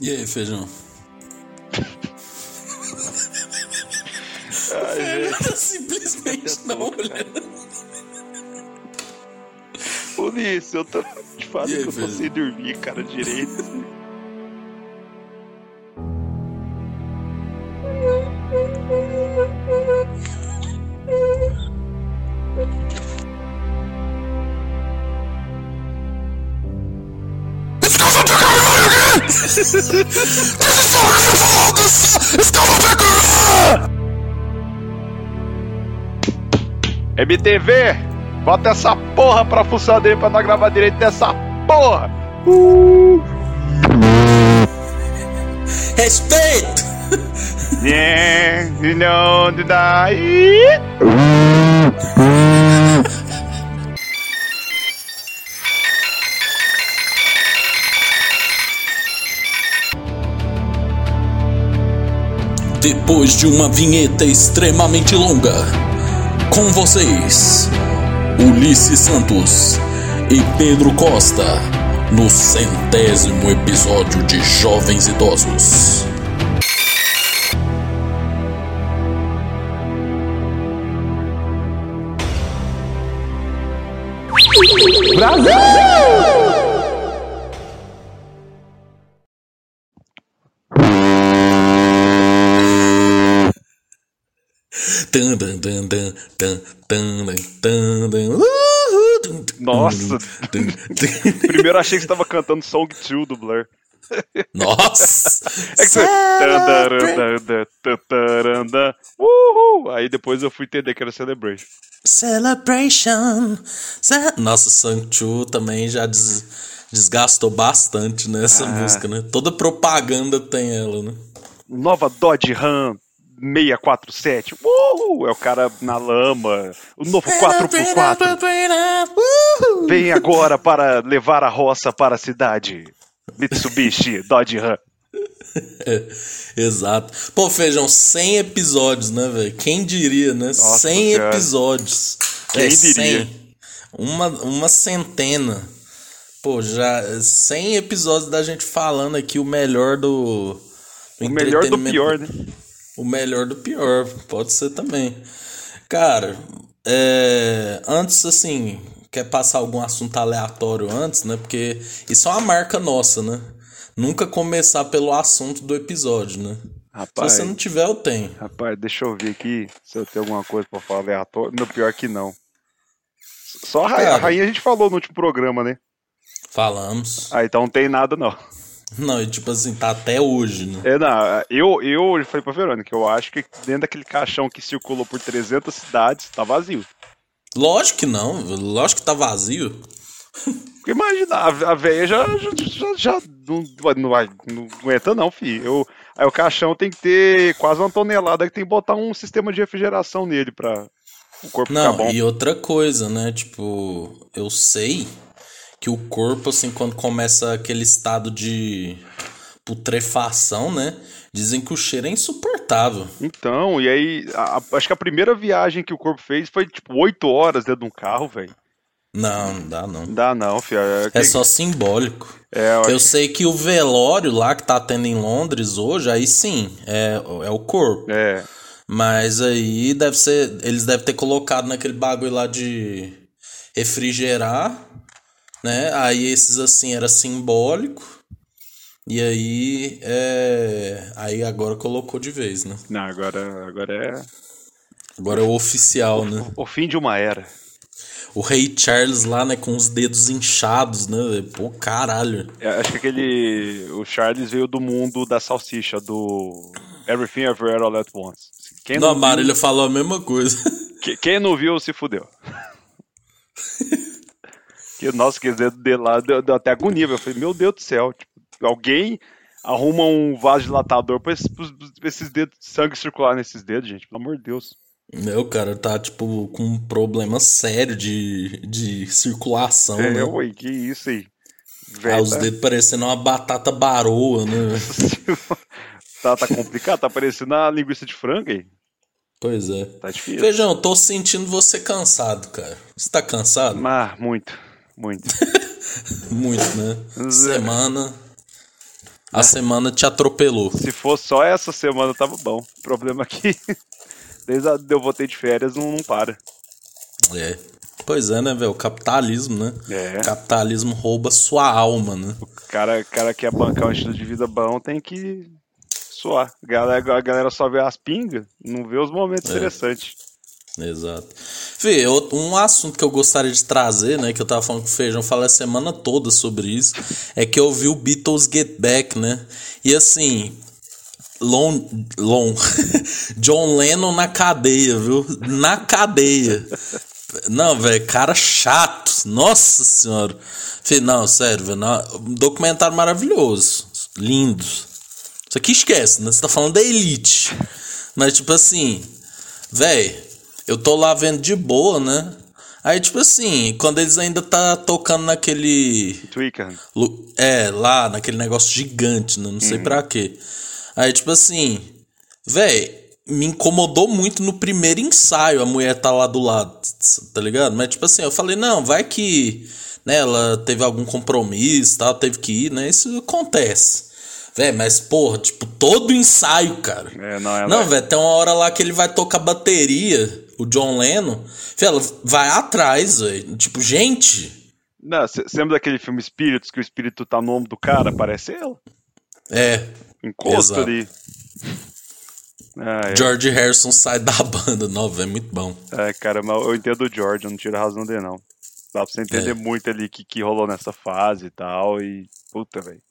E aí, feijão? Ai, Tá simplesmente não olhando. Ulisses, eu tô te falando E aí, que eu tô sem dormir, cara, direito. MTV, bota essa porra pra funcionar dele pra nós gravar direito dessa porra. Respeito! Yeah, you know die. Depois de uma vinheta extremamente longa, com vocês, Ulisses Santos e Pedro Costa, no centésimo episódio de Jovens Idosos. Tan, Nossa. Primeiro achei que você tava cantando Song 2 do Blur. Nossa! É que você. Tandaranda, tataranda, Uhul! Aí depois eu fui entender que era Celebration. Celebration! Ce- Nossa, Sanchu também já des- desgastou bastante nessa música, né? Toda propaganda tem ela, né? Nova Dodge Ram 647. Uhul! É o cara na lama. O novo 4x4. Uhul. Vem agora para levar a roça para a cidade. Mitsubishi Dodge Ram. Exato. Pô, Feijão, 100 episódios, né, velho? Quem diria, né? 100 Senhora. episódios. Quem É, diria? 100. Uma, uma centena. Pô, já 100 episódios da gente falando aqui o melhor do. do O melhor do pior, né? O melhor do pior, pode ser também. Cara, é, antes, assim, quer passar algum assunto aleatório antes, né? Porque isso é uma marca nossa, né? Nunca começar pelo assunto do episódio, né? Rapaz, Se você não tiver, eu tenho. rapaz, deixa eu ver aqui se eu tenho alguma coisa pra falar aleatório. No pior que não. Só a, ra- Cara. a rainha a gente falou no último programa, né? Falamos. Ah, então não tem nada, não. Não, e tipo assim, tá até hoje, né? É, não, eu, eu falei pra Verônica, eu acho que dentro daquele caixão que circulou por 300 cidades, tá vazio. Lógico que não, lógico que tá vazio. Imagina, a, a véia já, já, já, não, não, não aguenta não, fi. Eu, aí o caixão tem que ter quase uma tonelada que tem que botar um sistema de refrigeração nele pra o corpo Não, ficar bom. e outra coisa, né? Tipo, eu sei que o corpo, assim, quando começa aquele estado de putrefação, né? Dizem que o cheiro é insuportável. Então, e aí, a- a- acho que a primeira viagem que o corpo fez foi tipo 8 horas dentro de um carro, velho. Não, não dá não. Dá não, fi. É, É que- só simbólico. é, eu Eu sei que o velório lá que tá tendo em Londres hoje, aí sim, é, é o corpo. é, Mas aí deve ser. Eles devem ter colocado naquele bagulho lá de refrigerar, né? Aí esses assim era simbólico. E aí. É, aí agora colocou de vez, né? não, agora, agora é Agora é o oficial, né? o fim de uma era. O Rei Charles lá, né, com os dedos inchados, né? Pô, caralho. É, acho que aquele. O Charles veio do mundo da salsicha, do Everything Everywhere All at Once. Quem Não, a não, falou a mesma coisa. que- quem não viu se fudeu. que, nossa, que dele lá deu, deu até agonia. Eu falei, meu Deus do céu. Tipo, alguém arruma um vasodilatador pra esses, pra esses dedos, sangue circular nesses dedos, gente. Pelo amor de Deus. Meu, cara tá, tipo, com um problema sério de, de circulação, É, né? ué, que isso aí. Ah, Velho, os tá, dedos parecendo uma batata baroa, né? tá, tá complicado, tá parecendo a linguiça de frango aí. Pois é. Tá difícil. Feijão, eu tô sentindo você cansado, cara. Você tá cansado? Mas, muito, muito. Muito, né? Semana. A semana te atropelou. Se for só essa semana, tava bom. O problema é que desde a, eu voltei de férias não, não para. É. Pois é, né, velho? O capitalismo, né? É. O capitalismo rouba sua alma, né? O cara, cara quer bancar um estilo de vida bom, tem que suar. A galera, a galera só vê as pingas, não vê os momentos É. interessantes. Exato. Outro- um assunto que eu gostaria de trazer, né? Que eu tava falando com o Feijão, falei a semana toda sobre isso. É que eu vi o Beatles Get Back, né? E assim. Long, long. John Lennon na cadeia, viu? Na cadeia. Não, velho, cara chato. Nossa senhora. Fê, não, sério, velho. não, um documentário maravilhoso. Lindo. Isso aqui esquece, né? Você tá falando da elite. Mas, tipo assim, véi, eu tô lá vendo de boa, né? Aí, tipo assim, quando eles ainda tá tocando naquele. Lu- É, lá, naquele negócio gigante, né? Não sei pra quê. Aí, tipo assim, véi, me incomodou muito no primeiro ensaio a mulher tá lá do lado, tá ligado? Mas, tipo assim, eu falei, não, vai que, né, ela teve algum compromisso, tal, teve que ir, né? Isso acontece. Véi, mas, porra, tipo, todo ensaio, cara. É, não, ela Não, velho, tem uma hora lá que ele vai tocar bateria, o John Lennon. Ela vai atrás, velho. Tipo, gente. Não, você lembra daquele filme Espíritos, que o espírito tá no ombro do cara? Parece ela. É. Encosto Exato. ali. Ah, é. George Harrison sai da banda. Não, velho, muito bom. É, cara, mas eu entendo o George, eu não tiro a razão dele, não. Dá pra você entender É. muito ali o que, que rolou nessa fase e tal, e. Puta, velho.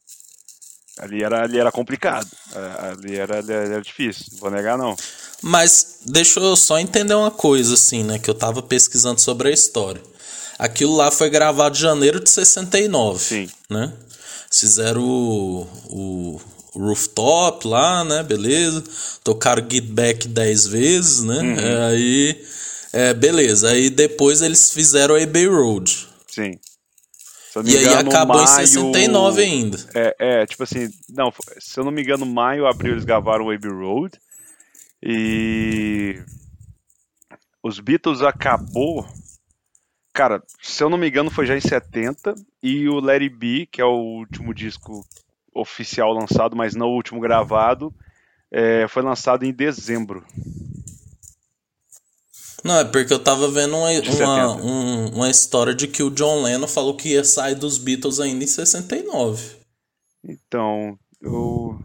Ali era, ali era complicado. É, Ali era, ali era difícil, não vou negar, não. Mas deixa eu só entender uma coisa, assim, né? Que eu tava pesquisando sobre a história. Aquilo lá foi gravado em janeiro de 69. Sim. Né? Fizeram o, o rooftop lá, né? Beleza. Tocaram Get Back 10 vezes, né? Uhum. É, aí. É, beleza. Aí depois eles fizeram a Abbey Road. Sim. E aí acabou em maio- 69 ainda. É, é, tipo assim, não, se eu não me engano, maio, abril eles gravaram o Abbey Road. E os Beatles acabou. Cara, se eu não me engano, foi já em 70. E o It Be, que é o último disco oficial lançado, mas não o último gravado, é, foi lançado em dezembro. Não, é porque eu tava vendo uma, uma, 70. um- uma história de que o John Lennon falou que ia sair dos Beatles ainda em 69. Então, eu.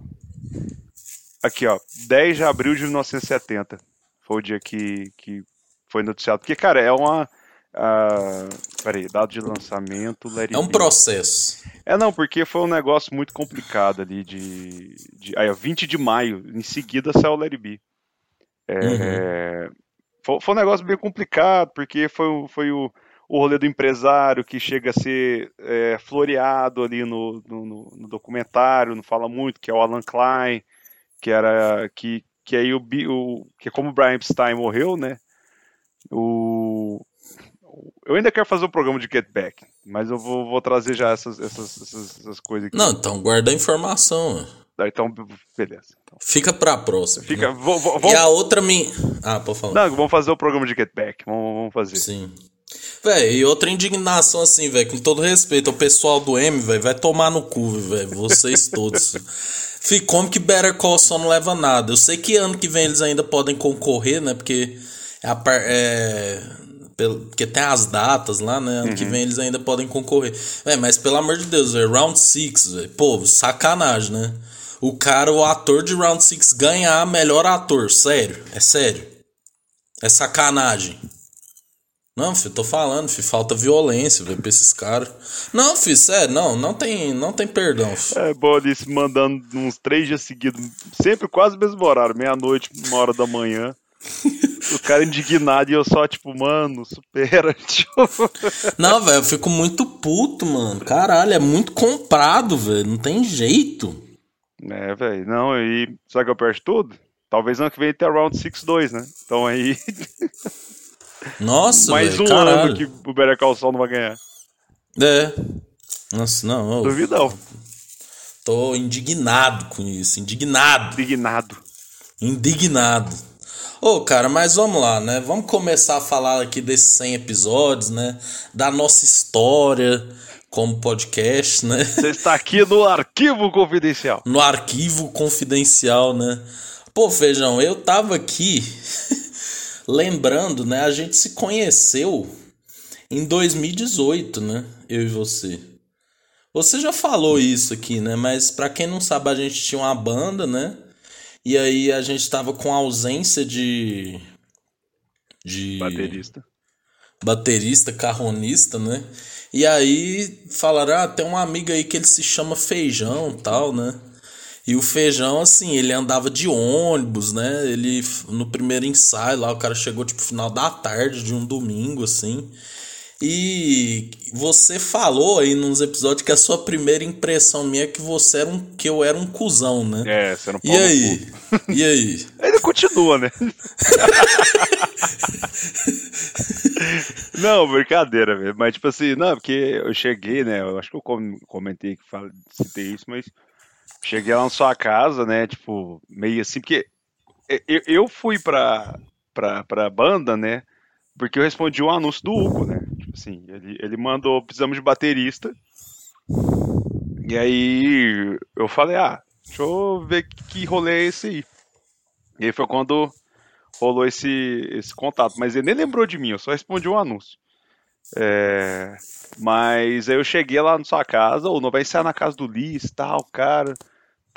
Aqui, ó, 10 de abril de 1970 foi o dia que, que foi noticiado. Porque, cara, é uma. ah, peraí, data de lançamento. It É um processo. É, não, porque foi um negócio muito complicado ali de. de aí, ó, 20 de maio, em seguida saiu o It Be. É, foi, foi um negócio bem complicado, porque foi, o- foi o, o rolê do empresário que chega a ser é, floreado ali no, no, no- no documentário, não fala muito, que é o Alan Klein, que era. que, que aí o, o. que como o Brian Epstein morreu, né? O. Eu ainda quero fazer o programa de Get Back, mas eu vou, vou trazer já essas, essas, essas, essas coisas aqui. Não, então guarda a informação. ó. Então, beleza. Então, Fica pra próxima. fica, né? vou, vou, E vamos, a outra me. Ah, pode falar. não, vamos fazer o programa de Get Back. Vamos, vamos fazer. Sim. Véi, e outra indignação assim, velho, com todo respeito ao pessoal do M, velho, vai tomar no cu, velho, vocês todos. Fih, como que Better Call Saul não leva nada? Eu sei que ano que vem eles ainda podem concorrer, né, porque é a par- é, pelo- porque tem as datas lá, né, ano que vem eles ainda podem concorrer. Véi, mas pelo amor de Deus, velho, Round 6, velho, pô, sacanagem, né? O cara, o ator de Round 6 ganhar melhor ator, sério, é sério. É sacanagem. Não, filho, tô falando, filho, falta violência, velho, pra esses caras. Não, filho, sério, não, não tem, não tem perdão, filho. É, Boris mandando uns três dias seguidos, sempre quase o mesmo horário, meia-noite, uma hora da manhã. o cara indignado e eu só, tipo, mano, supera. Tipo, Não, velho, eu fico muito puto, mano. Caralho, é muito comprado, velho, não tem jeito. é, velho, não, e sabe que eu perco tudo? Talvez ano que vem tenha Round 6-2, né? Então aí, Nossa, mais velho, um caralho. ano que o Better Call Saul não vai ganhar. É. Nossa, não, Duvidão. tô indignado com isso, indignado. Indignado. Indignado. Ô, cara, mas vamos lá, né? Vamos começar a falar aqui desses 100 episódios, né? Da nossa história como podcast, né? Você está aqui no arquivo confidencial. No arquivo confidencial, né? Pô, Feijão, eu tava aqui lembrando, né? A gente se conheceu em 2018, né? Eu e você. Você já falou isso aqui, né? Mas para quem não sabe, a gente tinha uma banda, né? E aí a gente tava com ausência de. de. Baterista. Baterista, carronista, né? E aí falaram: ah, tem uma amiga aí que ele se chama Feijão tal, né? E o Feijão, assim, ele andava de ônibus, né? Ele, no primeiro ensaio lá, o cara chegou, tipo, final da tarde de um domingo, assim. E você falou aí nos episódios que a sua primeira impressão minha é que você era um que eu era um cuzão, né? É, você não E aí? E aí? Ele continua, né? não, brincadeira, velho. Mas, tipo assim, não, porque eu cheguei, né? Eu acho que eu comentei que falei, citei isso, mas cheguei lá na sua casa, né? Tipo, meio assim, porque eu, eu fui pra, pra, pra banda, né? Porque eu respondi um anúncio do Hugo, né? Tipo assim, ele, ele mandou, precisamos de baterista. E aí eu falei, ah, deixa eu ver que, rolê é esse aí. E aí foi quando rolou esse, esse contato. Mas ele nem lembrou de mim, eu só respondi um anúncio. É, mas aí eu cheguei lá na sua casa, ou não vai ser na casa do Liz tal, cara.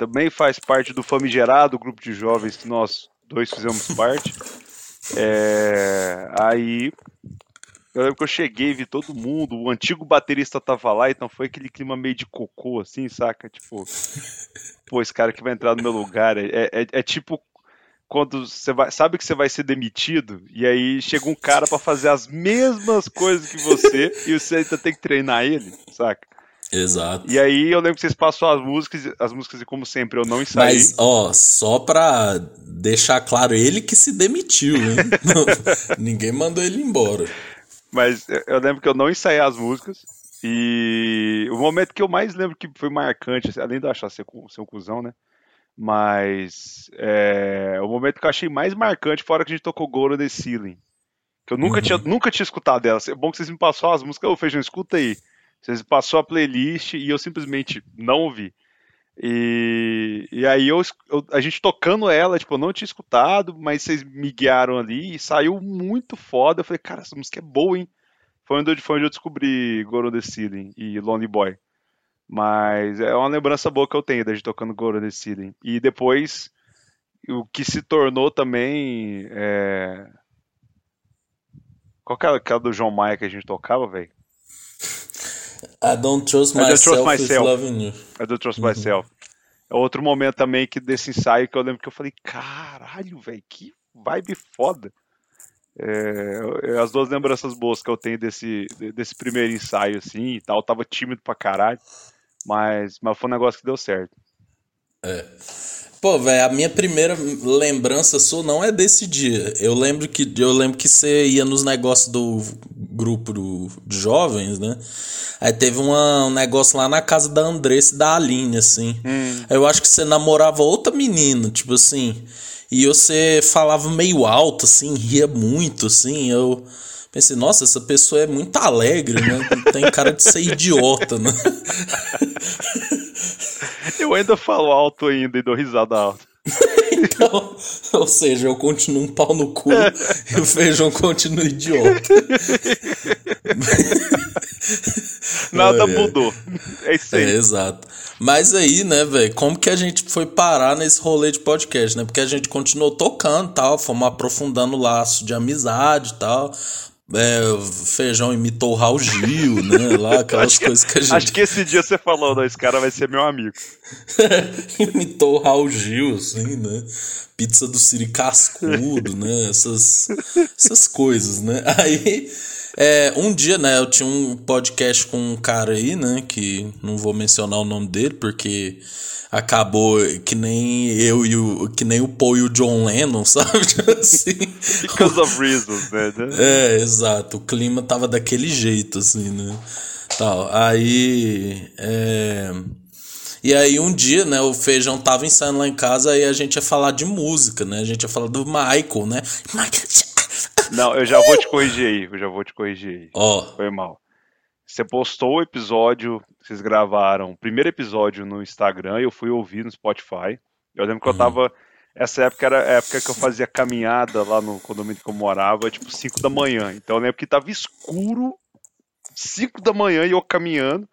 Também faz parte do famigerado grupo de jovens que nós dois fizemos parte. É, aí eu lembro que eu cheguei, vi todo mundo, o antigo baterista tava lá, então foi aquele clima meio de cocô, assim, saca? Tipo, pô, esse cara que vai entrar no meu lugar. É, é, é tipo quando você vai, sabe que você vai ser demitido, e aí chega um cara para fazer as mesmas coisas que você, e você ainda tem que treinar ele, saca? Exato. E aí eu lembro que vocês passou as músicas, as músicas e como sempre eu não ensaiei. Mas, ó, só pra deixar claro, ele que se demitiu, hein? Ninguém mandou ele embora. Mas eu lembro que eu não ensaiei as músicas. E o momento que eu mais lembro que foi marcante, assim, além de eu achar ser, ser um cuzão, né? Mas é, o momento que eu achei mais marcante, fora que a gente tocou Goro The Ceiling. Que eu nunca, uhum. tinha, nunca tinha escutado dela. É bom que vocês me passaram as músicas. Ô, Feijão, escuta aí. Vocês passou a playlist e eu simplesmente não ouvi. E, e aí eu, eu, a gente tocando ela, tipo, eu não tinha escutado, mas vocês me guiaram ali e saiu muito foda. Eu falei, cara, essa música é boa, hein? Foi onde, foi onde eu descobri Goro The Ceiling e Lonely Boy. Mas é uma lembrança boa que eu tenho da gente tocando Goro The Ceiling. E depois, o que se tornou também. É... Qual que era aquela do João Maia que a gente tocava, velho? I don't trust myself, I don't trust myself. loving you. I don't trust uhum. myself. É outro momento também que desse ensaio que eu lembro que eu falei, caralho, velho, que vibe foda. É, é, as duas lembranças boas que eu tenho desse, desse primeiro ensaio, assim, e tal, eu tava tímido pra caralho, mas, mas foi um negócio que deu certo. É. Pô, velho, a minha primeira lembrança sua não é desse dia. Eu lembro que eu lembro que você ia nos negócios do grupo do, de jovens, né? Aí teve uma, um negócio lá na casa da Andressa e da Aline, assim. Hum. Eu acho que você namorava outra menina, tipo assim. E você falava meio alto, assim, ria muito, assim. Eu pensei, nossa, essa pessoa é muito alegre, né? Tem cara de ser idiota, né? Eu ainda falo alto ainda e dou risada alta. então, ou seja, eu continuo um pau no cu e o feijão continua idiota. Nada mudou. É isso aí. É, exato. Mas aí, né, velho, como que a gente foi parar nesse rolê de podcast, né? Porque a gente continuou tocando tal, fomos aprofundando o laço de amizade e tal. É, feijão imitou o Raul Gil, né? Lá, aquelas coisas que a gente. Acho que esse dia você falou, não, esse cara vai ser meu amigo. imitou o Raul Gil, assim, né? Pizza do Siri Cascudo, né? Essas, essas coisas, né? Aí. É, um dia, né, eu tinha um podcast com um cara aí, né, que não vou mencionar o nome dele, porque acabou que nem eu e o que nem o Paul e o John Lennon, sabe? assim, Because of reasons, né? É, exato. O clima tava daquele jeito, assim, né? Tal. Aí. É... E aí um dia, né, o Feijão tava ensaiando lá em casa e a gente ia falar de música, né? A gente ia falar do Michael, né? Não, eu já vou te corrigir aí, eu já vou te corrigir aí. Ó, Foi mal. Você postou o episódio, vocês gravaram o primeiro episódio no Instagram, eu fui ouvir no Spotify. Eu lembro que eu tava. Essa época era a época que eu fazia caminhada lá no condomínio que eu morava, tipo 5 da manhã. Então eu lembro que tava escuro, 5 da manhã e eu caminhando.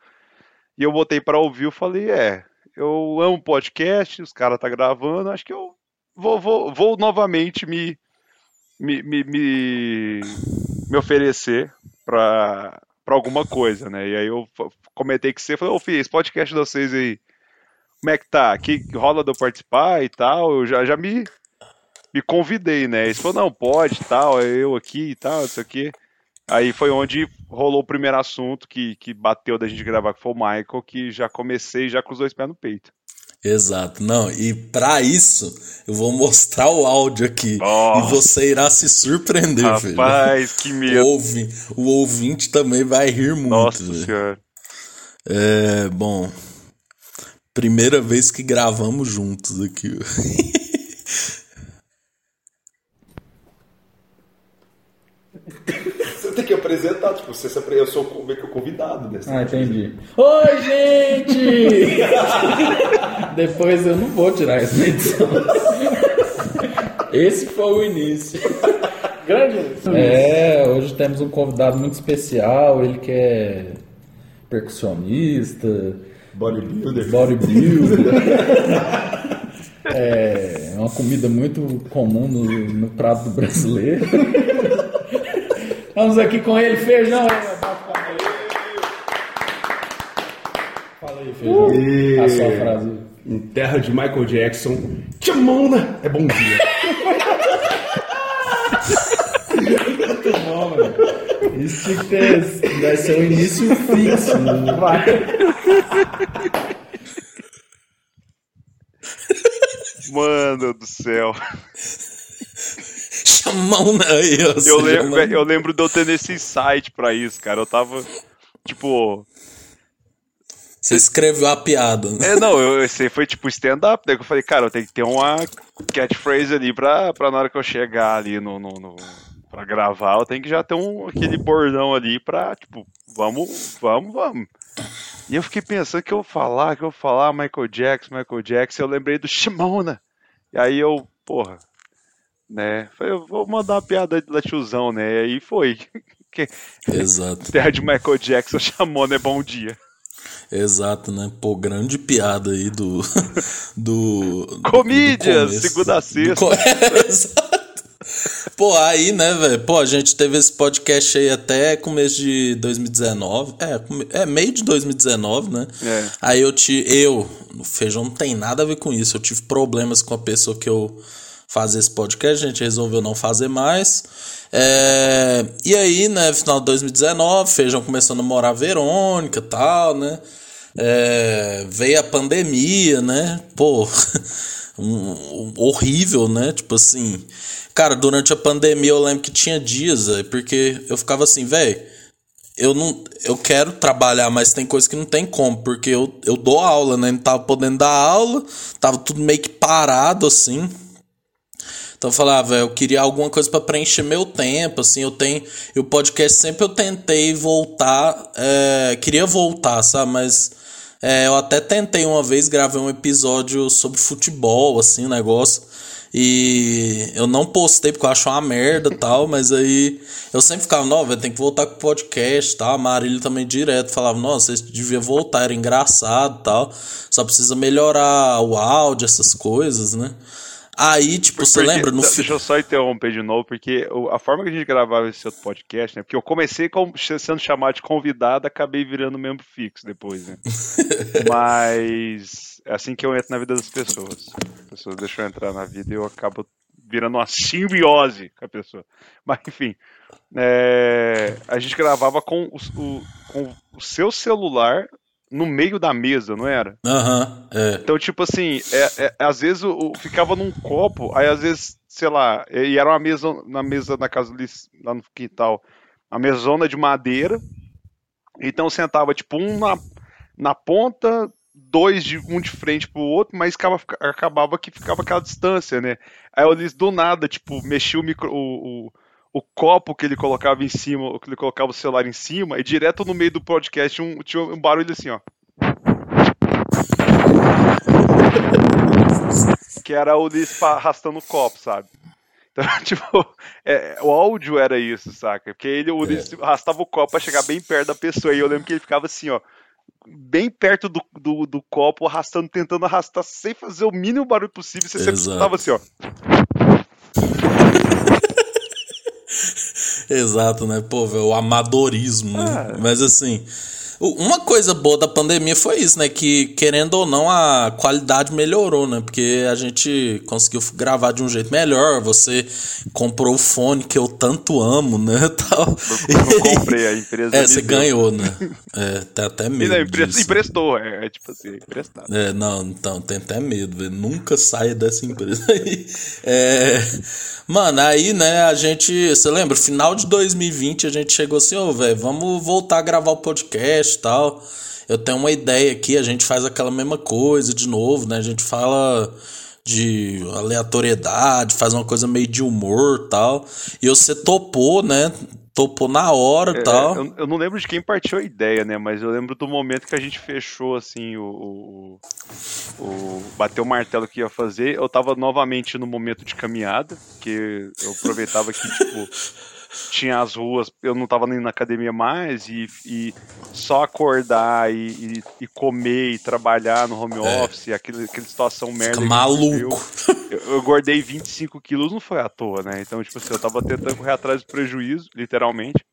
E eu botei pra ouvir, eu falei, é, eu amo podcast, os caras tá gravando, acho que eu vou, vou, vou novamente me, me, me, me, me oferecer pra alguma coisa, né? E aí eu comentei que você falou, ô filho, esse podcast de vocês aí, como é que tá? Que rola de eu participar e tal? Eu já, já me, me convidei, né? Ele falou, não, pode tal, é eu aqui e tal, isso aqui. Aí foi onde rolou o primeiro assunto que, que bateu da gente gravar, que foi o Michael, que já comecei já com os dois pés no peito. Exato. Não, e pra isso, eu vou mostrar o áudio aqui. Nossa. E você irá se surpreender, filho. Rapaz, que O, medo. ouvi, o ouvinte também vai rir muito. Nossa velho. senhora. É, bom. Primeira vez que gravamos juntos aqui. Tem que apresentar, tipo, você se apre- eu sou o- meio que o convidado dessa. Ah, entendi. Oi, gente! Depois eu não vou tirar essa edição. Esse foi o início. Grande. É, hoje temos um convidado muito especial, ele que é percussionista, Bodybuilder. bodybuilder. É uma comida muito comum no, no prato do brasileiro. Vamos aqui com ele, feijão. Fala aí, feijão. E- A sua frase. Em terra de Michael Jackson, Chamona é bom dia. Muito bom, velho. Isso que ter. Vai ser o início fixo. né? Vai. Mano do céu. Chamão né? aí, ó, Eu seja lembro, lá- eu lembro de eu tendo esse insight pra isso, cara. Eu tava, tipo... Você escreveu a piada, né? É, não, eu, esse foi tipo stand-up. Daí que eu falei, cara, eu tenho que ter uma catchphrase ali pra, pra na hora que eu chegar ali no, no, no, pra gravar, eu tenho que já ter um, aquele bordão ali pra, tipo, vamos, vamos, vamos. E eu fiquei pensando que eu vou falar, que eu vou falar Michael Jackson, Michael Jackson, eu lembrei do Shimona. E aí eu, porra, né, falei, eu vou mandar uma piada de tiozão, né, e aí foi. Que Exato, terra de Michael Jackson, Shimona é bom dia. exato, né? Pô, grande piada aí do. do Comídias, segunda a sexta. Do co- Exato. Pô, aí, né, velho? Pô, a gente teve esse podcast aí até começo de 2019. É, é meio de 2019, né? É. Aí eu te. Eu, o feijão não tem nada a ver com isso. Eu tive problemas com a pessoa que eu fazia esse podcast, a gente resolveu não fazer mais. É, e aí, né, final de 2019, feijão começou a namorar a Verônica tal, né? É, veio a pandemia, né? Pô, um- horrível, né? Tipo assim, cara, durante a pandemia eu lembro que tinha dias, porque eu ficava assim, velho, eu não, eu quero trabalhar, mas tem coisa que não tem como, porque eu, eu dou aula, né? Não tava podendo dar aula, tava tudo meio que parado assim. Então eu falava, eu queria alguma coisa pra preencher meu tempo, assim, eu tenho, e o podcast sempre eu tentei voltar, é, queria voltar, sabe, mas é, eu até tentei uma vez, gravei um episódio sobre futebol, assim, um negócio, e eu não postei porque eu acho uma merda tal, mas aí eu sempre ficava, não, velho, tem que voltar com o podcast, tal, a Marília também direto falava, nossa, você devia voltar, era engraçado tal, só precisa melhorar o áudio, essas coisas, né? Aí, tipo, você Porque- lembra no Deixa eu só interromper de novo, porque a forma que a gente gravava esse outro podcast, né? Porque eu comecei com- sendo chamado de convidado, acabei virando membro fixo depois, né? Mas é assim que eu entro na vida das pessoas. As pessoas deixam eu entrar na vida e eu acabo virando uma simbiose com a pessoa. Mas enfim, é, a gente gravava com o, o- com o seu celular no meio da mesa, não era? Aham, é. Então, tipo assim, é, é- às vezes o, o- ficava num copo, aí às vezes, sei lá, e era uma mesa na mesa na casa lá no quintal, uma mesona de madeira. Então sentava tipo um na, na ponta dois de um de frente pro outro, mas acaba, acabava que ficava aquela distância, né? Aí Ulisses do nada, tipo, mexia o micro. O, o, o copo que ele colocava em cima, que ele colocava o celular em cima, e direto no meio do podcast um, tinha um barulho assim, ó. que era o Ulisses arrastando o copo, sabe? Então, tipo, é, o áudio era isso, saca? Porque ele, o Ulisses É. arrastava o copo pra chegar bem perto da pessoa, e eu lembro que ele ficava assim, ó, bem perto do, do, do copo, arrastando, tentando arrastar sem fazer o mínimo barulho possível, você sempre escutava assim, ó. Exato, né? Pô, velho, o amadorismo, né? Ah. Mas assim, uma coisa boa da pandemia foi isso, né? Que, querendo ou não, a qualidade melhorou, né? Porque a gente conseguiu gravar de um jeito melhor. Você comprou o fone que eu tanto amo, né? Tal. Eu comprei, a empresa É, você deu. ganhou, né? É, tem até medo. não, empre- disso. emprestou, é, é tipo assim, emprestado. É, não, então, tem até medo, velho. Nunca saia dessa empresa aí. É, mano, aí, né, a gente. Você lembra? Final de 2020 a gente chegou assim, ô, velho, vamos voltar a gravar o podcast e tal. Eu tenho uma ideia aqui, a gente faz aquela mesma coisa de novo, né? A gente fala de aleatoriedade, faz uma coisa meio de humor tal. E você topou, né? Topou na hora É, tal. eu, eu não lembro de quem partiu a ideia, né? Mas eu lembro do momento que a gente fechou, assim, o. o, o- o- bateu o martelo que ia fazer. Eu tava novamente no momento de caminhada, que eu aproveitava que, tipo, tinha as ruas, eu não tava nem na academia mais, e, e só acordar e, e, e comer e trabalhar no home É. office, aquele, aquela situação merda. Fica maluco. Eu, eu engordei 25 quilos, não foi à toa, né? Então, tipo assim, eu tava tentando correr atrás do prejuízo, literalmente.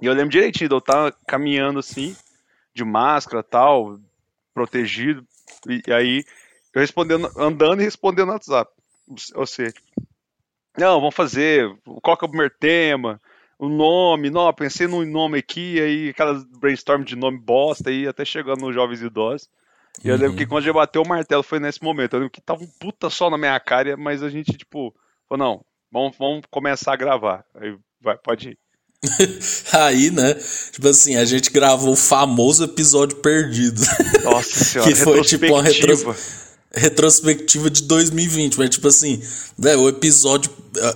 E eu lembro direitinho, de eu tava caminhando assim, de máscara tal, protegido. E, e aí, eu respondendo, andando e respondendo no WhatsApp. Ou seja, tipo, não, vamos fazer, qual que é o primeiro tema? O nome, não, eu pensei num nome aqui, aí aquelas brainstorm de nome bosta, aí até chegando nos jovens idosos. E eu lembro que quando já bateu o martelo foi nesse momento. Eu lembro que tava um puta sol na minha cara, mas a gente, tipo, falou, não, vamos, vamos começar a gravar. Aí vai, pode ir. Aí, né? Tipo assim, a gente gravou o famoso episódio perdido. Nossa senhora, que foi tipo uma retrospectiva. Retros- retrospectiva de 2020. Mas, tipo assim, né, o episódio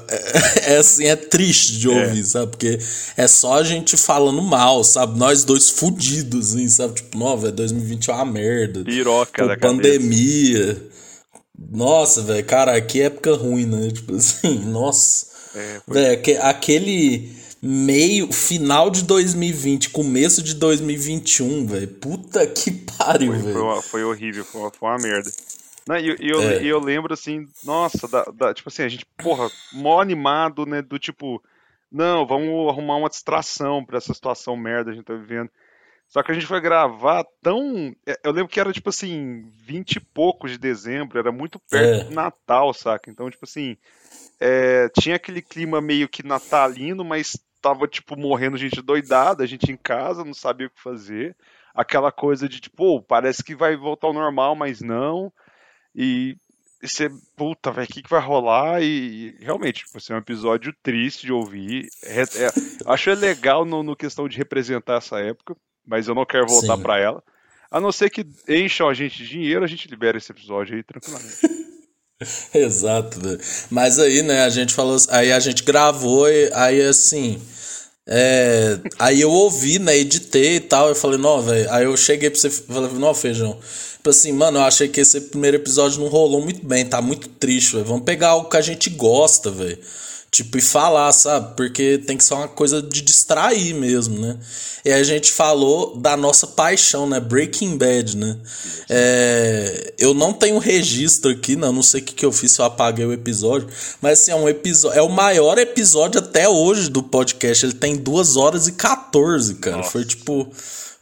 é, é assim, é triste de ouvir, sabe? Porque é só a gente falando mal, sabe? Nós dois fudidos, assim, sabe? Tipo, não, velho, 2020 é uma merda. Piroca Pô, da cabeça. pandemia. Nossa, velho, cara, que época ruim, né? Tipo assim, nossa. É, foi- Velho, aque- aquele meio, final de 2020, começo de 2021, velho. Puta que pariu, Foi, foi, velho. uma- foi horrível, foi uma, foi uma merda. Não, e e eu, É. e eu lembro assim, nossa, da, da- tipo assim, a gente, porra, mó animado, né? Do tipo, não, vamos arrumar uma distração pra essa situação merda que a gente tá vivendo. Só que a gente foi gravar tão. é, Eu lembro que era tipo assim, 20 e poucos de dezembro, era muito perto É. do Natal, saca? Então, tipo assim, é, tinha aquele clima meio que natalino, mas tava, tipo, morrendo gente doidada, a gente em casa, não sabia o que fazer. Aquela coisa de, tipo, "Pô, parece que vai voltar ao normal, mas não. E você, puta, velho, o que, que vai rolar? E, e, realmente, tipo, assim, é um episódio triste de ouvir. É, é, acho legal no, no questão de representar essa época, mas eu não quero voltar pra ela. A não ser que encham a gente de dinheiro, a gente libera esse episódio aí tranquilamente. Exato. Mas aí, né, a gente falou. Aí a gente gravou, aí assim. É, aí eu ouvi, né, editei e tal. Eu falei, não, velho. Aí eu cheguei pra você falei, não, feijão. Tipo assim, mano, eu achei que esse primeiro episódio não rolou muito bem, tá muito triste, velho. Vamos pegar algo que a gente gosta, velho. Tipo, e falar, sabe? Porque tem que ser uma coisa de distrair mesmo, né? E a gente falou da nossa paixão, né? Breaking Bad, né? É, eu não tenho registro aqui, não, não sei o que, que eu fiz se eu apaguei o episódio, mas assim, é um episódio. É o maior episódio até hoje do podcast. Ele tem 2 horas e 14, cara. Nossa. Foi tipo.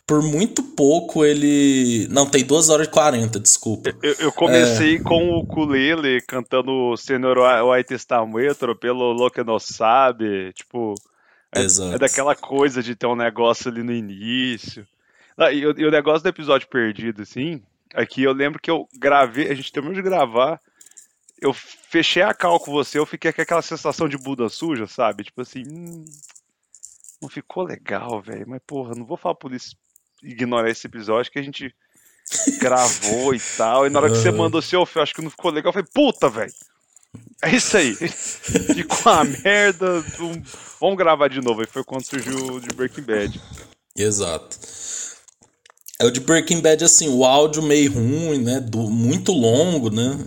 Por muito pouco ele. Não, tem 2 horas e 40, desculpa. Eu, eu comecei com o ukulele cantando Senhor White está muerto pelo lo que não sabe, tipo, é, é daquela coisa de ter um negócio ali no início. Ah, e, o- e o negócio do episódio perdido, assim, aqui eu lembro que eu gravei, a gente terminou de gravar, eu fechei a cal com você, eu fiquei com aquela sensação de Buda suja, sabe? Tipo assim, hum, não ficou legal, velho, mas porra, não vou falar por isso, ignorar esse episódio que a gente gravou e tal. E na hora que você mandou seu, eu acho que não ficou legal. Eu falei, puta, velho. É isso aí. Ficou uma merda. Vamos gravar de novo. Aí foi quando surgiu o de Breaking Bad. Exato. É o de Breaking Bad, assim, o áudio meio ruim, né? do- muito longo, né?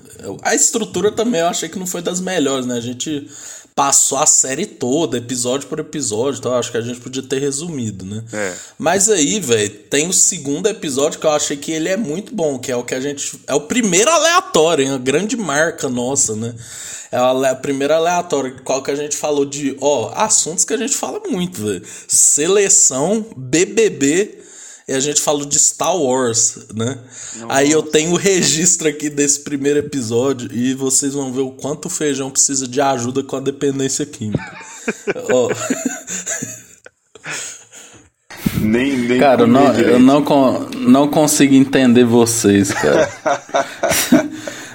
A estrutura também eu achei que não foi das melhores, né? A gente passou a série toda, episódio por episódio, então acho que a gente podia ter resumido, né? É. Mas aí, velho, tem o segundo episódio que eu achei que ele é muito bom, que é o que a gente. É o primeiro aleatório, hein? A grande marca nossa, né? É o ale- primeiro aleatório, qual que a gente falou de, ó, assuntos que a gente fala muito, velho. Seleção, BBB, e a gente falou de Star Wars, né? Aí eu tenho o registro aqui desse primeiro episódio e vocês vão ver o quanto o feijão precisa de ajuda com a dependência química. Ó. Nem, nem Cara, eu não, eu não, con- não consigo entender vocês, cara.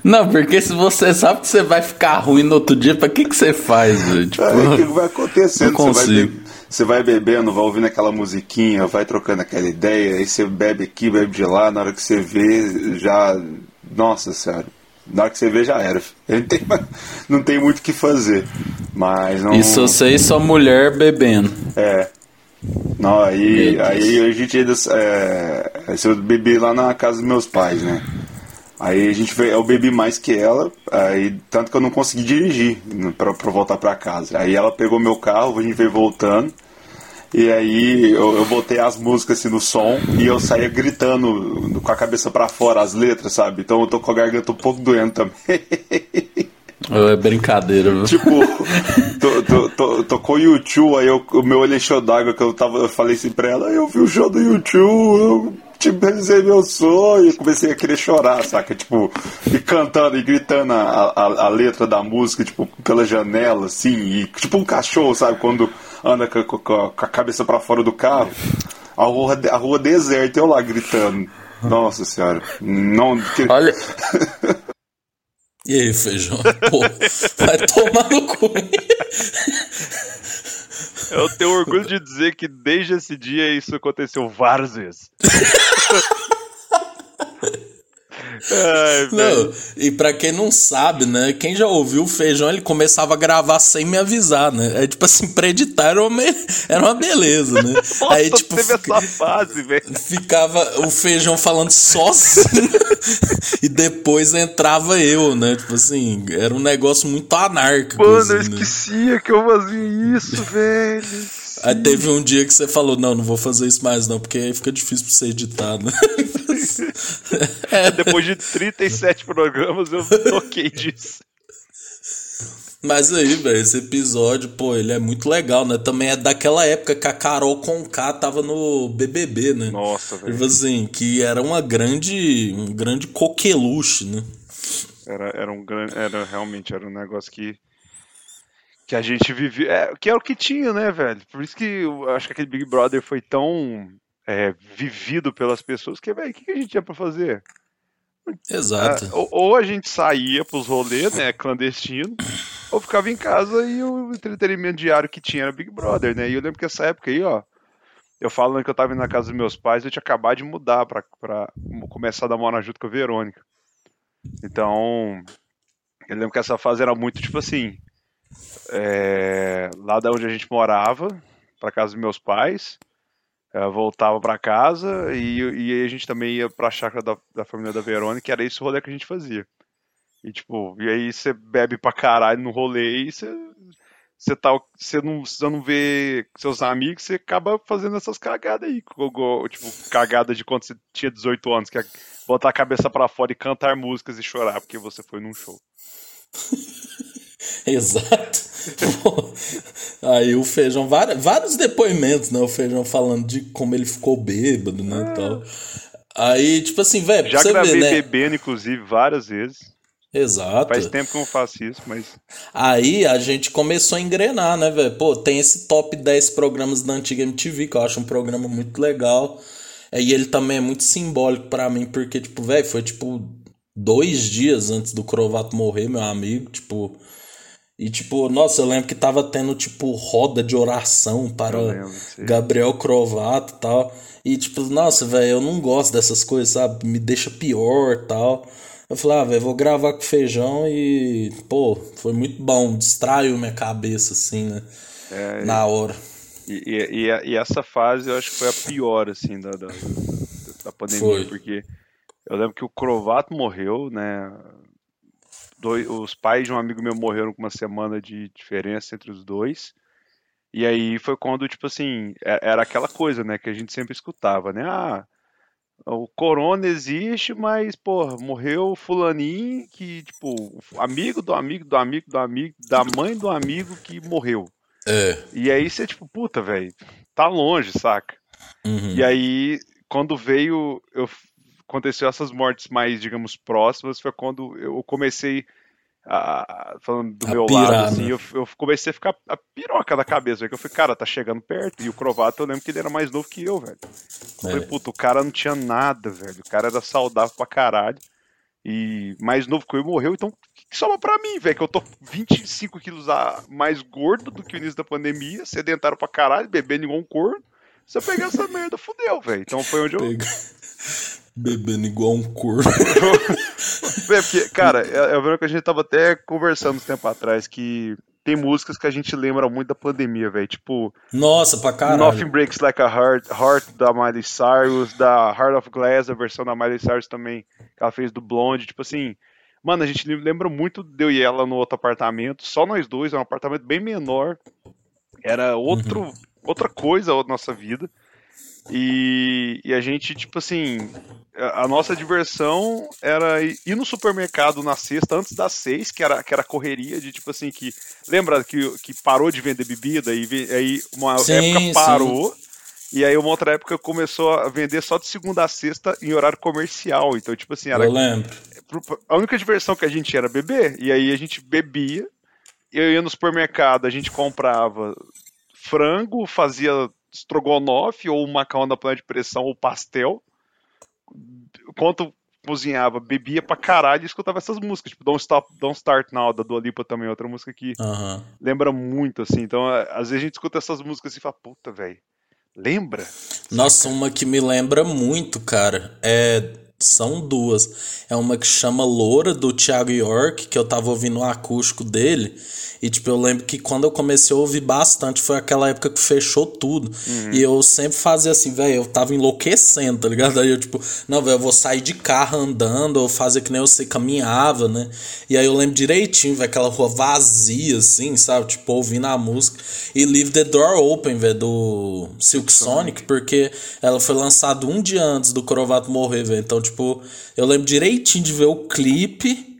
não, porque se você sabe que você vai ficar ruim no outro dia, pra que, que você faz, velho? Tipo, É, o que vai acontecendo? Não Você vai, consigo. Você vai bebendo, vai ouvindo aquela musiquinha, vai trocando aquela ideia, aí você bebe aqui, bebe de lá, na hora que você vê, já. Nossa senhora. Na hora que você vê, já era. Não tem, não tem muito o que fazer. Mas não. Isso você e sua mulher bebendo. É. Não, aí, aí a gente ainda. É, eu bebi lá na casa dos meus pais, né? Aí a gente veio, eu bebi mais que ela, aí tanto que eu não consegui dirigir pra, pra voltar pra casa. Aí ela pegou meu carro, a gente veio voltando. E aí eu, eu botei as músicas assim no som e eu saía gritando com a cabeça pra fora as letras, sabe? Então eu tô com a garganta um pouco doendo também. É brincadeira, viu? Tipo, tô- tô- tô- tocou YouTube, aí eu- o meu olho encheu d'água que eu tava. Eu falei assim pra ela, eu vi o show do YouTube, eu tipo, realizei meu sonho, e comecei a querer chorar, saca? Tipo, e cantando e gritando a, a, a letra da música, tipo, pela janela, assim, e tipo um cachorro, sabe? Quando anda com, com- com a cabeça pra fora do carro, a rua, a rua deserta, eu lá gritando. Nossa senhora, não. que- Olha. E aí, feijão? Pô, vai tomar no cu. Eu tenho orgulho de dizer que desde esse dia isso aconteceu várias vezes. Ai. Não, e pra quem não sabe, né? Quem já ouviu o feijão, ele começava a gravar sem me avisar, né? É tipo assim, pra editar era uma, era uma beleza, né? Nossa, Aí, tipo, teve fica- essa fase, velho. ficava o feijão falando sozinho e depois entrava eu, né? Tipo assim, era um negócio muito anárquico. Mano, assim, eu né? esquecia que eu fazia isso, velho. Aí teve um dia que você falou, não, não vou fazer isso mais não, porque aí fica difícil pra você editar, né? É, Depois de 37 programas eu toquei disso. Mas aí, velho, esse episódio, pô, ele é muito legal, né? Também é daquela época que a Carol Conká tava no BBB, né? Nossa, velho. Tipo assim, que era uma grande, um grande coqueluche, né? Era, era um grande. Era, realmente era um negócio que. Que a gente vivia. É, que era o que tinha, né, velho? Por isso que eu acho que aquele Big Brother foi tão é, vivido pelas pessoas que, velho, o que, que a gente tinha pra fazer? Exato. Ah, ou, ou a gente saía pros rolês, né, clandestino, ou ficava em casa e o entretenimento diário que tinha era Big Brother, né? E eu lembro que essa época aí, ó, eu falando que eu tava indo na casa dos meus pais, eu tinha acabado de mudar pra, pra começar a dar morar junto com a Verônica. Então, eu lembro que essa fase era muito tipo assim, é, lá da onde a gente morava, pra casa dos meus pais, eh, voltava pra casa e, e aí a gente também ia pra chácara da, da família da Verônica, que era esse o rolê que a gente fazia. E tipo, e aí você bebe pra caralho no rolê e você. Você, tá, você, não, você não vê seus amigos, você acaba fazendo essas cagadas aí. Tipo, cagada de quando você tinha 18 anos, que é botar a cabeça pra fora e cantar músicas e chorar porque você foi num show. Exato. Aí o feijão, vários, depoimentos, né? O feijão falando de como ele ficou bêbado, né? tal. Aí, tipo assim, velho, Já gravei ver, né? bebendo, inclusive, várias vezes. Exato. Faz tempo que eu não faço isso, mas. Aí a gente começou a engrenar, né, velho? Pô, tem esse top 10 programas da antiga MTV, que eu acho um programa muito legal. E ele também é muito simbólico pra mim, porque, tipo, velho, foi tipo dois dias antes do Crovato morrer, meu amigo, tipo. E, tipo, nossa, eu lembro que tava tendo, tipo, roda de oração para lembro. Gabriel Crovato e tal. E, tipo, nossa, velho, eu não gosto dessas coisas, sabe? Me deixa pior tal. Eu falei, ah, velho, vou gravar com feijão e, pô, foi muito bom. Distraiu minha cabeça, assim, né? É, Na hora. E, e, e- e essa fase eu acho que foi a pior, assim, da, da, da pandemia, Foi. porque eu lembro que o Crovato morreu, né? Dois, os pais de um amigo meu morreram com uma semana de diferença entre os dois. E aí foi quando, tipo assim, é- era aquela coisa, né, que a gente sempre escutava, né? Ah, o corona existe, mas, porra, morreu fulaninho que, tipo, amigo do amigo do amigo do amigo, da mãe do amigo que morreu. É. E aí você, tipo, puta, velho, tá longe, saca? Uhum. E aí, quando veio, eu, aconteceu essas mortes mais, digamos, próximas, foi quando eu comecei, a, falando do A meu pirar, lado, assim, né? eu, eu comecei a ficar a piroca da cabeça, velho, que eu falei, cara, tá chegando perto. E o Crovato, eu lembro que ele era mais novo que eu, velho. Eu falei, É. puta, o cara não tinha nada, velho, o cara era saudável pra caralho. E mais novo que eu morreu, então que sobra pra mim, velho? Que eu tô 25 quilos a mais gordo do que o início da pandemia, sedentário pra caralho, bebendo igual um corno. Se eu pegar essa merda, fudeu, velho. Então foi onde eu. Pega- Bebendo igual um corpo. É, porque, cara, é, eu lembro que a gente tava até conversando um tempo atrás que tem músicas que a gente lembra muito da pandemia, velho. Tipo, Nossa, pra caralho. Nothing Breaks Like a Heart, Heart da Miley Cyrus, da Heart of Glass, a versão da Miley Cyrus também, que ela fez do Blonde. Tipo assim, mano, a gente lembra muito de eu e ela no outro apartamento, só nós dois, é um apartamento bem menor. Era outro, outra coisa a nossa vida. E, e a gente, tipo assim, a, a nossa diversão era ir no supermercado na sexta, antes das seis, que era, que era correria de tipo assim, que. Lembra que, que parou de vender bebida e aí uma Sim, época sim. parou. E aí uma outra época começou a vender só de segunda a sexta em horário comercial. Então, tipo assim, era Eu lembro. a única diversão que a gente tinha era beber. E aí a gente bebia, eu ia no supermercado, a gente comprava frango, fazia estrogonofe ou macarrão na panela de pressão ou pastel. Enquanto cozinhava, bebia pra caralho e escutava essas músicas. Tipo, Don't, Stop, Don't Start Now, da Dua Lipa também, outra música que lembra muito, assim. Então, às vezes a gente escuta essas músicas e fala, puta, velho, lembra? Nossa, uma que me lembra muito, cara, é. São duas. É uma que chama Loura, do Thiago York, que eu tava ouvindo o acústico dele. E, tipo, eu lembro que quando eu comecei a ouvir bastante, foi aquela época que fechou tudo. E eu sempre fazia assim, velho, eu tava enlouquecendo, tá ligado? Aí eu, tipo, não, velho, eu vou sair de carro andando, ou fazer que nem você caminhava, né? E aí eu lembro direitinho, velho, aquela rua vazia, assim, sabe? Tipo, ouvindo a música. E Leave the Door Open, velho, do Silk Sonic, porque ela foi lançada um dia antes do Crovato morrer, velho. Então, tipo, eu lembro direitinho de ver o clipe.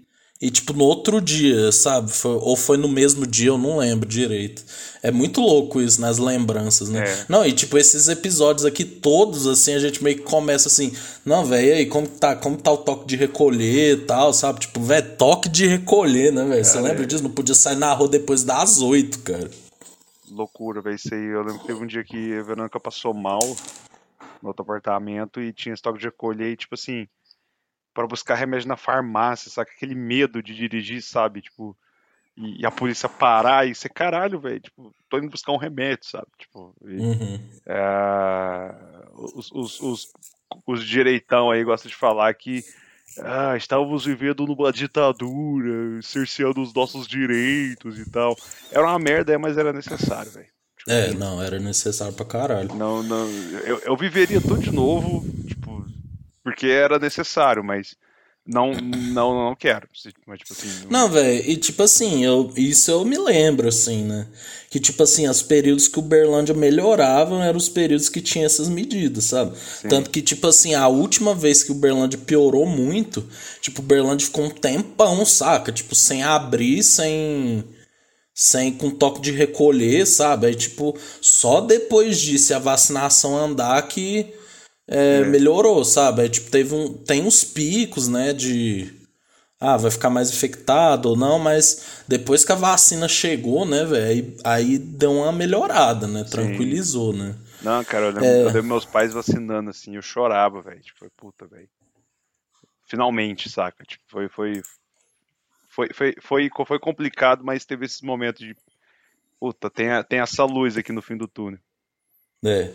E, tipo, no outro dia, sabe? Foi- ou foi no mesmo dia, eu não lembro direito. É muito louco isso nas lembranças, né? É. Não, e tipo, esses episódios aqui, todos, assim, a gente meio que começa assim, não, velho, aí, como tá, como tá o toque de recolher e tal, sabe? Tipo, velho, toque de recolher, né, velho? Você lembra disso? Não podia sair na rua depois das oito, cara. loucura, velho. Isso aí. Eu lembro que teve um dia que a Verônica passou mal no outro apartamento e tinha estoque de recolher e, tipo assim, pra buscar remédio na farmácia, sabe? Aquele medo de dirigir, sabe? Tipo, e, e a polícia parar e você, caralho, velho, tipo, tô indo buscar um remédio, sabe? Tipo, e, Uhum. é, os, os, os, os direitão aí gostam de falar que ah, estávamos vivendo numa ditadura, cerceando os nossos direitos e tal. Era uma merda, mas era necessário, velho. É, não, era necessário pra caralho. Não, não, eu, eu viveria tudo de novo, tipo, porque era necessário, mas não, não, não quero. Mas, tipo assim, Não, velho, e tipo assim, eu, isso eu me lembro, assim, né? Que tipo assim, os períodos que o Berlândia melhoravam eram os períodos que tinha essas medidas, sabe? Tanto que, tipo assim, a última vez que o Berlândia piorou muito, tipo, o Berlândia ficou um tempão, saca? Tipo, sem abrir, sem. Sem com toque de recolher, sabe? Aí, tipo, só depois disso, a vacinação andar que é, melhorou, sabe? Aí, tipo, teve um, tem uns picos, né, de ah, vai ficar mais infectado ou não, mas depois que a vacina chegou, né, velho, aí, aí deu uma melhorada, né, tranquilizou, né. Não, cara, eu lembro, É. eu lembro meus pais vacinando, assim, eu chorava, velho. Tipo, puta, velho. Finalmente, saca? Tipo, foi, foi, foi, foi, foi, foi complicado, mas teve esses momentos de. Puta, tem, a- tem essa luz aqui no fim do túnel. É.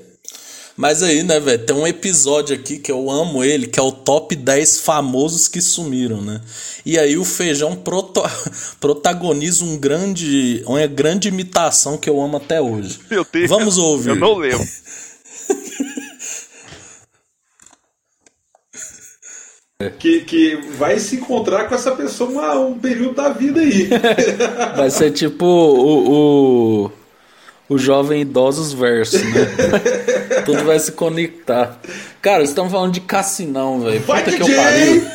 Mas aí, né, velho, tem um episódio aqui que eu amo ele, que é o top 10 famosos que sumiram, né? E aí o Feijão proto- protagoniza um grande, uma grande imitação que eu amo até hoje. Eu tenho, Vamos ouvir. Eu não lembro. Que, que vai se encontrar com essa pessoa uma- um período da vida aí. Vai ser tipo o, o, o jovem idosos verso, né? Tudo vai se conectar. Cara, estamos falando de Cassinão, velho. Vai, Puta que eu pariu.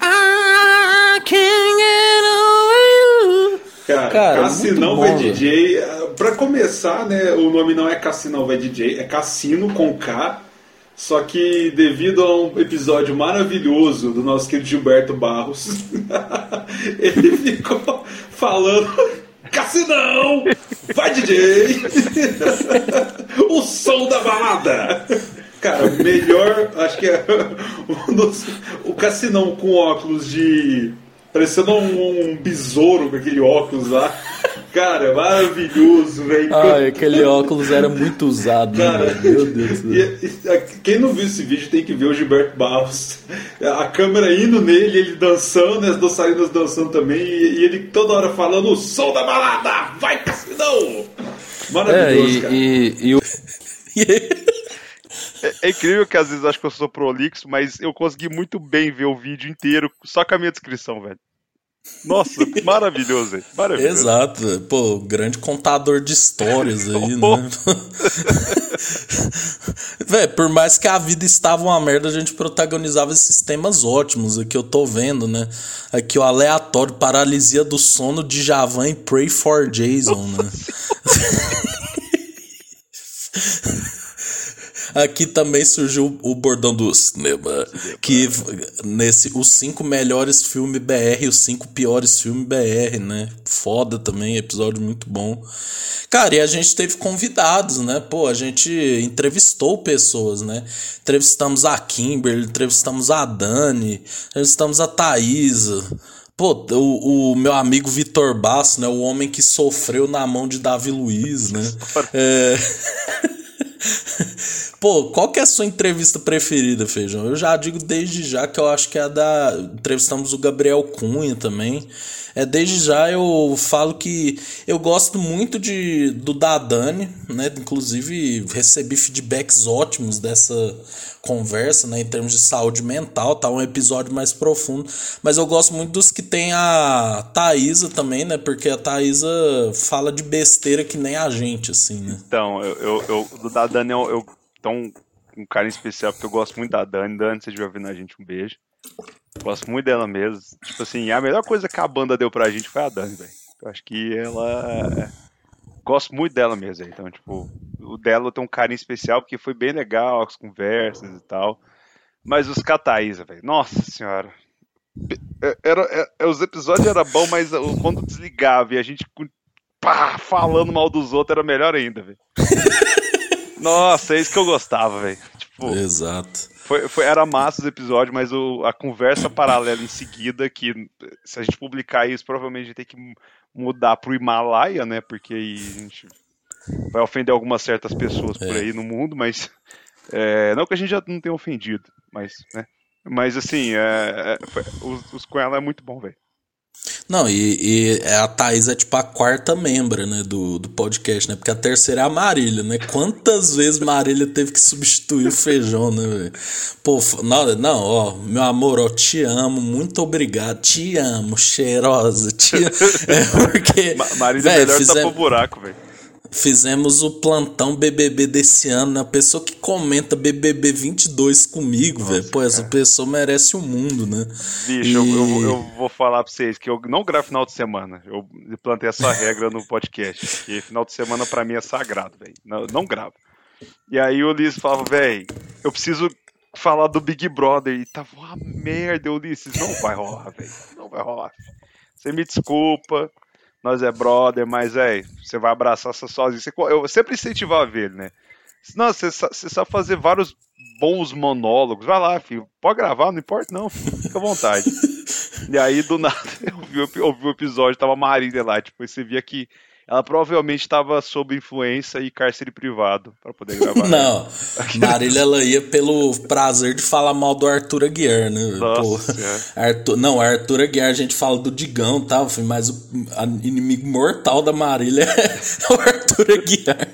I can't get over you. Cara, Cara, Cassinão vai DJ. eh, Pra começar, né? O nome não é Cassinão vai DJ, é Cassino com K. Só que devido a um episódio maravilhoso do nosso querido Gilberto Barros, ele ficou falando. Cassinão! Vai DJ! o som da balada! Cara, melhor, acho que é um dos- o Cassinão com óculos de. parecendo um, um besouro com aquele óculos lá. Cara, maravilhoso, velho. Ai, aquele óculos era muito usado, Cara, velho? Meu Deus do céu. e- e- quem não viu esse vídeo tem que ver o Gilberto Barros. A câmera indo nele, ele dançando, as dançarinas dançando também, e, e ele toda hora falando o som da balada! Vai, Cassinão! É, Maravilhoso, e, cara. e, e o. É, é incrível que às vezes eu acho que eu sou prolixo, mas eu consegui muito bem ver o vídeo inteiro só com a minha descrição, velho. Nossa, maravilhoso, velho. Maravilhoso. Exato, pô, grande contador de histórias aí, né? Véi, por mais que a vida estava uma merda, a gente protagonizava esses temas ótimos aqui, eu tô vendo, né? Aqui o aleatório, paralisia do sono de Javan e Pray for Jason, né? Aqui também surgiu o bordão do cinema, que nesse os cinco melhores filmes BR e os cinco piores filmes BR, né? Foda também, episódio muito bom. Cara, e a gente teve convidados, né? Pô, a gente entrevistou pessoas, né? Entrevistamos a Kimberly, entrevistamos a Dani, entrevistamos a Thaisa. Pô, o, o meu amigo Vitor Basso, né? O homem que sofreu na mão de Davi Luiz, né? É... Pô, qual que é a sua entrevista preferida, Feijão? Eu já digo desde já que eu acho que é a da. Entrevistamos o Gabriel Cunha também. É, desde já eu falo que eu gosto muito de, do da Dani, né? Inclusive recebi feedbacks ótimos dessa conversa, né? Em termos de saúde mental, tá? Um episódio mais profundo. Mas eu gosto muito dos que tem a Thaisa também, né? Porque a Thaisa fala de besteira que nem a gente, assim, né? Então, eu, eu, eu do da Dani, eu, eu então, um carinho especial, porque eu gosto muito da Dani. Dani, você estiver ouvindo a gente, um beijo. Gosto muito dela mesmo. Tipo assim, a melhor coisa que a banda deu pra gente foi a Dani, velho. Eu acho que ela. Gosto muito dela mesmo, então, tipo, o dela tenho um carinho especial, porque foi bem legal as conversas e tal. Mas os Cataísa, velho, nossa senhora. Era, era, os episódios eram bons, mas quando desligava e a gente pá, falando mal dos outros era melhor ainda, velho. Nossa, é isso que eu gostava, velho. Tipo, Exato. Foi, foi, era massa os episódios, mas o, a conversa paralela em seguida, que se a gente publicar isso, provavelmente a gente tem que mudar pro Himalaia, né? Porque aí a gente vai ofender algumas certas pessoas por aí no mundo, mas. É, não que a gente já não tenha ofendido, mas, né? Mas assim, é, é, os, os com ela é muito bom, velho. Não, e, e, a Thaís é tipo a quarta membra, né, do, do podcast, né? Porque a terceira é a Marília, né? Quantas vezes Marília teve que substituir o feijão, né, velho? Pô, não, não, ó, meu amor, ó, te amo, muito obrigado, te amo, cheirosa, te amo. É porque. Marília véio, melhor fizemos... tá pro buraco, velho. Fizemos o plantão BBB desse ano, né? A pessoa que comenta BBB 22 comigo, velho. Pô, essa pessoa merece o mundo, né? Bicho, e... eu, eu, eu, vou falar pra vocês que eu não gravo final de semana. Eu plantei essa regra no podcast. Que final de semana pra mim é sagrado, velho. Não, não gravo. E aí o Ulisses falava, velho, eu preciso falar do Big Brother. E tava uma merda, Ulisses. Não vai rolar, velho. Não vai rolar. Você me desculpa nós é brother, mas é, você vai abraçar você sozinho. Você, eu sempre incentivava a ver, né? Não, você, você sabe fazer vários bons monólogos. Vai lá, filho. Pode gravar, não importa, não. Fica à vontade. E aí, do nada, eu vi, o- eu vi o episódio, tava a Marília lá, tipo, você via que ela provavelmente estava sob influência e cárcere privado pra poder gravar. Não, Marília ela ia pelo prazer de falar mal do Arthur Aguiar, né? Nossa Senhora. Arthur, não, Arthur Aguiar a gente fala do Digão filho, mas o inimigo mortal da Marília é o Arthur Aguiar.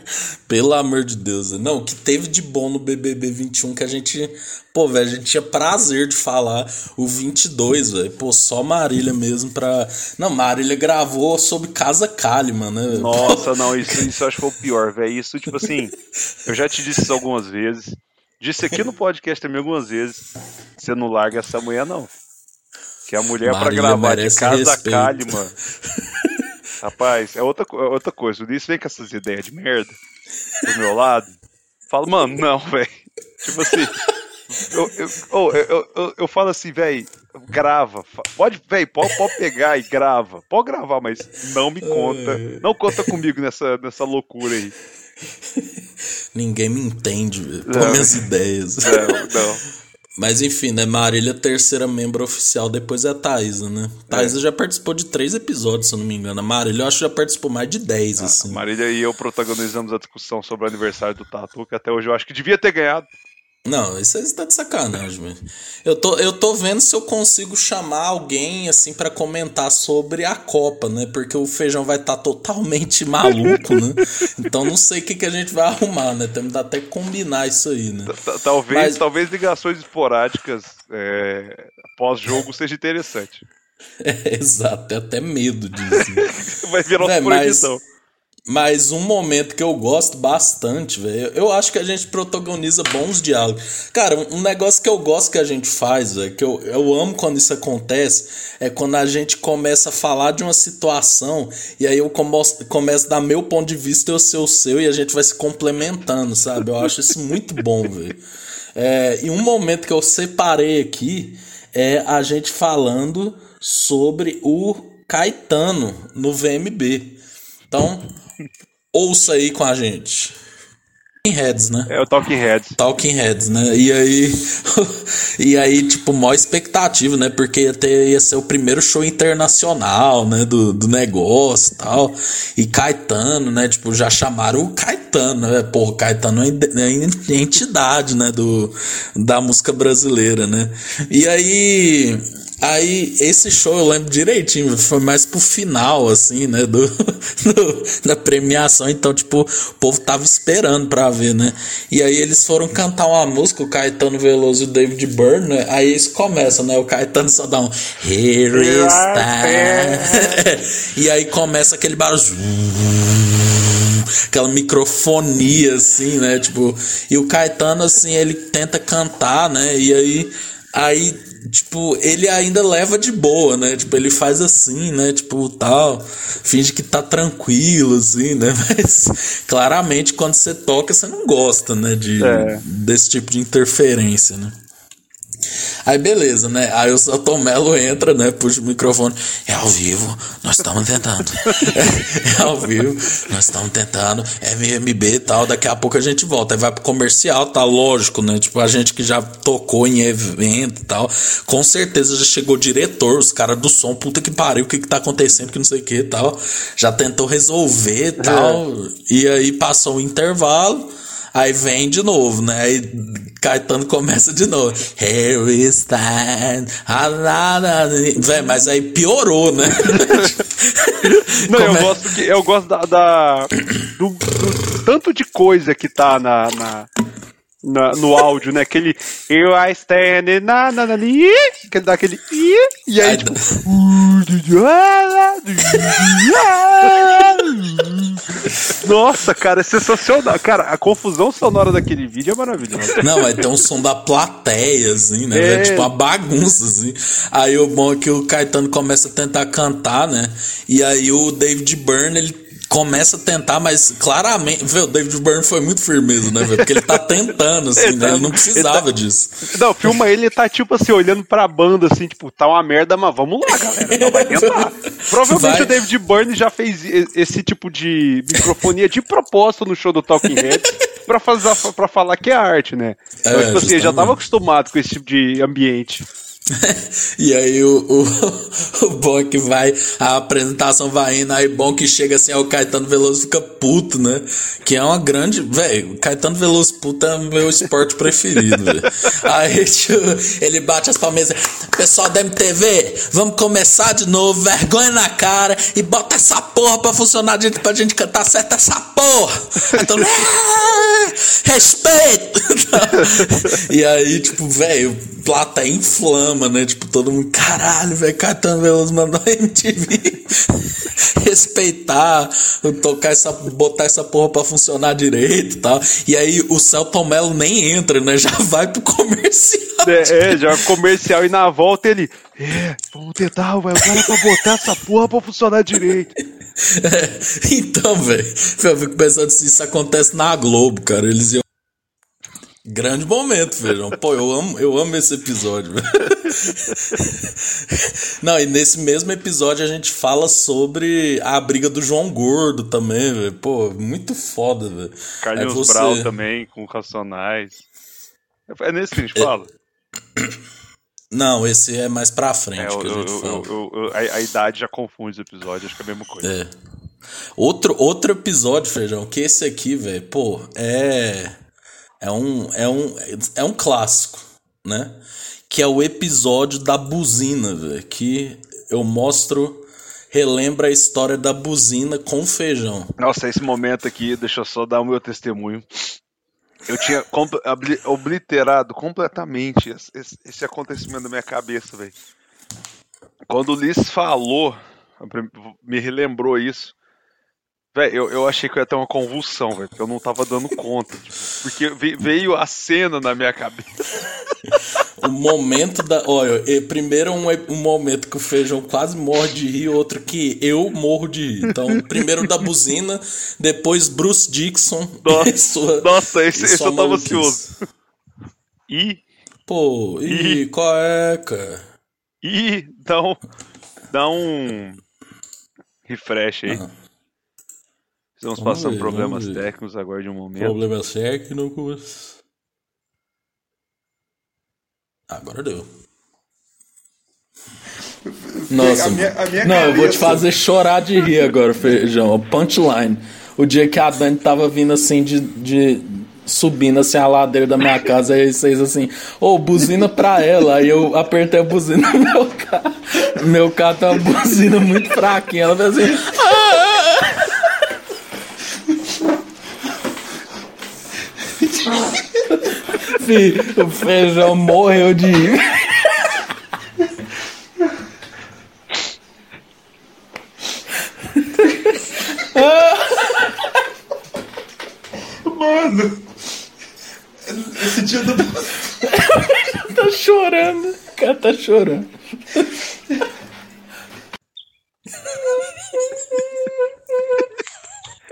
Pelo amor de Deus. né? Não, o que teve de bom no BBB 21 que a gente, pô, velho, a gente tinha prazer de falar o 22, velho. Pô, só Marília mesmo pra. Não, Marília gravou sobre Casa Kalimann, né? Nossa, não, isso, isso eu acho que foi o pior, velho. Isso, tipo assim, eu já te disse isso algumas vezes. Disse aqui no podcast também algumas vezes. Você não larga essa mulher, não. Que a mulher pra Marília gravar de casa. Kalimann. Rapaz, é outra, é outra coisa. O Ulisses vem com essas ideias de merda do meu lado. Falo, mano, não, velho. Tipo assim. Eu, eu, eu, eu, eu, eu falo assim, velho, grava. Pode, velho, pode, pode pegar e grava. Pode gravar, mas não me conta. Não conta comigo nessa, nessa loucura aí. Ninguém me entende, velho. Não. Minhas ideias. Não, não. Mas enfim, né? Marília, terceira membro oficial, depois é a Thaisa, né? Thaisa já participou de três episódios, se eu não me engano. A Marília, eu acho que já participou mais de dez, assim. Marília e eu protagonizamos a discussão sobre o aniversário do Tatu, que até hoje eu acho que devia ter ganhado. Não, isso aí está de sacanagem, velho. Eu tô, eu tô vendo se eu consigo chamar alguém, assim, pra comentar sobre a Copa, né? Porque o feijão vai estar totalmente maluco, né? Então não sei o que, que a gente vai arrumar, né? Temos que até combinar isso aí, né? Talvez, Mas- talvez ligações esporádicas é, pós-jogo seja interessante. É, exato, tem até medo disso. né? Vai virar uma Véi, mas- proibição. Mas um momento que eu gosto bastante, velho. Eu acho que a gente protagoniza bons diálogos. Cara, um negócio que eu gosto que a gente faz, que eu, eu amo quando isso acontece, é quando a gente começa a falar de uma situação e aí eu começo a dar meu ponto de vista e o seu, o seu, e a gente vai se complementando, sabe? Eu acho isso muito bom, velho. É, e um momento que eu separei aqui é a gente falando sobre o Caetano no VMB. Então, ouça aí com a gente. Talking Heads, né? É o Talking Heads. Talking Heads, né? E aí, e aí, tipo, maior expectativa, né? Porque ia, ter, ia ser o primeiro show internacional, né? Do, do negócio e tal. E Caetano, né? Tipo, já chamaram o Caetano, né? O Caetano é é entidade, né? Do, da música brasileira, né? E aí. Aí, esse show eu lembro direitinho, foi mais pro final, assim, né, do, do- da premiação, então, tipo, o povo tava esperando pra ver, né, e aí eles foram cantar uma música, o Caetano Veloso e o David Byrne, né, aí eles começam, né, o Caetano só dá um Here is e aí começa aquele barulho, aquela microfonia, assim, né? Tipo, e o Caetano, assim, ele tenta cantar, né? E aí, aí, tipo, ele ainda leva de boa, né? Tipo, ele faz assim, né? Tipo, tal, finge que tá tranquilo, assim, né? Mas claramente quando você toca, você não gosta, né? De, É. desse tipo de interferência, né? Aí beleza, né? Aí o Celton Mello entra, né? Puxa o microfone. É ao vivo, nós estamos tentando. é ao vivo, nós estamos tentando. MMB e tal. Daqui a pouco a gente volta. Aí vai pro comercial, tá lógico, né? Tipo, a gente que já tocou em evento e tal. Com certeza já chegou diretor, os caras do som, puta que pariu, o que que tá acontecendo, que não sei o que e tal. Já tentou resolver e tal. E aí passou o intervalo. Aí vem de novo, né? Aí Caetano começa de novo. Here we stand. Ah. Véi, mas aí piorou, né? Não, eu Come- gosto, que, eu gosto da, da- do, do tanto de coisa que tá na, na- na- no áudio, né? Aquele Eu I stand na, na, na, ni, que dá aquele i, e aí tipo. Nossa, cara, é sensacional. Cara, a confusão sonora daquele vídeo é maravilhosa. Não, vai ter um som da plateia, assim, né? É. Vai, tipo, uma bagunça, assim. Aí o bom é que o Caetano começa a tentar cantar, né? E aí o David Byrne, ele começa a tentar, mas claramente. Vê, o David Byrne foi muito firmeza, né, velho? Porque ele tá tentando, assim, Ele né? tá- Ele não precisava ele tá- disso. Não, filma ele, tá tipo assim, olhando pra banda, assim, tipo, tá uma merda, mas vamos lá, galera. Não vai tentar. Provavelmente Vai. o David Byrne já fez esse tipo de microfonia de propósito no show do Talking Heads pra, fazer, pra falar que é arte, né? Então, É, tipo assim, ele já tava acostumado com esse tipo de ambiente. e aí o, o, o que vai, a apresentação vai indo, aí que chega assim, aí o Caetano Veloso fica puto, né? Que é uma grande. Velho, Caetano Veloso puto é meu esporte preferido, velho. Aí ele bate as palmeiras, pessoal da MTV, vamos começar de novo, vergonha na cara e bota essa porra pra funcionar gente, pra gente cantar certo essa porra. Então, respeito! e aí, tipo, velho, plata inflama, né? Tipo, todo mundo, caralho, velho, Caetano Veloso mandou a MTV respeitar, tocar essa, botar essa porra pra funcionar direito e tal. E aí o Celton Mello nem entra, né? Já vai pro comercial. É, é, já comercial e na volta ele. É, vamos tentar, velho, agora pra botar essa porra pra funcionar direito. É, então, velho, eu fico pensando se isso acontece na Globo, cara. Eles iam. Grande momento, feijão. Pô, eu amo, eu amo esse episódio. velho. Não, e nesse mesmo episódio a gente fala sobre a briga do João Gordo também, velho. Pô, muito foda, velho. Carlinhos você- Brau também, com Racionais. É nesse que a gente fala? Não, esse é mais pra frente É, eu- que a gente eu- fala. eu- a, a idade já confunde os episódios, acho que é a mesma coisa. É. Outro, outro episódio, Feijão, que esse aqui, velho, pô, é. É um, é, um, é um clássico, né? Que é o episódio da buzina, velho. Que eu mostro. Relembra a história da buzina com feijão. Nossa, esse momento aqui, deixa eu só dar o meu testemunho. Eu tinha obliterado completamente esse, esse- acontecimento na minha cabeça, velho. Quando o Liz falou, me relembrou isso. Velho, eu, eu achei que eu ia ter uma convulsão, velho, porque eu não tava dando conta. tipo, porque ve- veio a cena na minha cabeça. O momento da. Olha, e primeiro um, um momento que o feijão quase morre de rir, outro que eu morro de rir. Então, primeiro da buzina, depois Bruce Dixon. Nossa, e sua- Nossa, esse, e esse eu tava ansioso. E, Pô, e qual é, cara? e, dá um, dá um refresh aí. Ah. Estamos Vamos passando ver, problemas técnicos, aguarde um momento. Problemas técnicos. Agora deu. Nossa, A minha- a minha não, eu vou te cabeça- fazer chorar de rir agora, Feijão. Punchline. O dia que a Dani tava vindo assim de, de subindo assim a ladeira da minha casa, aí vocês assim, ô, buzina pra ela. Aí eu apertei a buzina no meu carro. Meu carro tem uma buzina muito fraquinha. Ela fez assim. Fih, o feijão morreu de. Mano, esse dia do. Tá chorando. O cara tá chorando.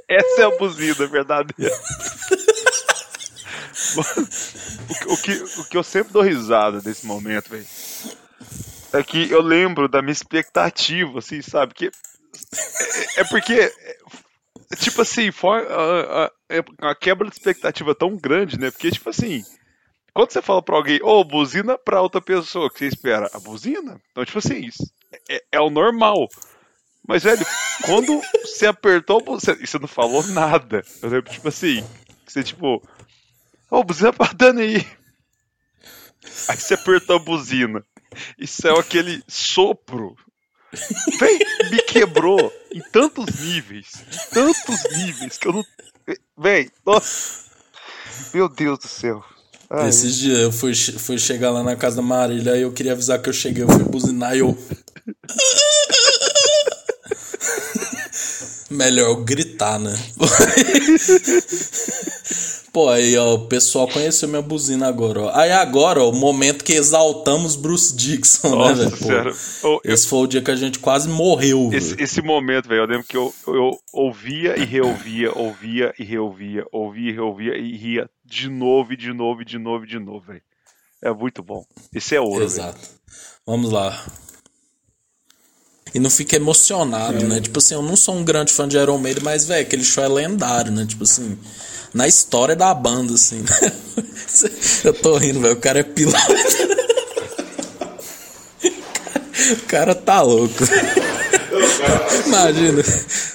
Essa é a buzina verdadeira. o, que- o que, eu sempre dou risada nesse momento, velho, é que eu lembro da minha expectativa, assim, sabe? Que é, é porque, é, tipo assim, for, a, a- é uma quebra de expectativa tão grande, né? Porque, tipo assim, quando você fala pra alguém, ô, buzina pra outra pessoa, que você espera? A buzina? Então, tipo assim, isso é, é o normal. Mas, velho, quando você apertou, você, você não falou nada. Eu lembro, tipo assim, você, tipo, ô, buzina pra Dani aí. Aí você apertou a buzina. E saiu aquele sopro. Véi, me quebrou em tantos níveis. Em tantos níveis que eu não. Véi, nossa. Meu Deus do céu. Ai, Esses dias eu fui, fui chegar lá na casa da Marília aí eu queria avisar que eu cheguei, eu fui buzinar e eu. Melhor gritar, né? Pô, aí ó, o pessoal conheceu minha buzina agora, ó. Aí agora, ó, o momento que exaltamos Bruce Dixon, né, Nossa velho? Pô, senhora. Ô, eu- Esse foi o dia que a gente quase morreu, Esse, velho. esse momento, velho, eu lembro que eu, eu ouvia e reouvia, ouvia e reouvia, ouvia e reouvia e ria de novo e de novo e de novo e de novo, velho. É muito bom. Esse é ouro, velho. Exato. Vamos lá. E não fica emocionado, né? Tipo assim, eu não sou um grande fã de Iron Maiden, mas, velho, aquele show é lendário, né? Tipo assim, na história da banda, assim. né? eu tô rindo, velho. O cara é piloto. O cara tá louco. Imagina,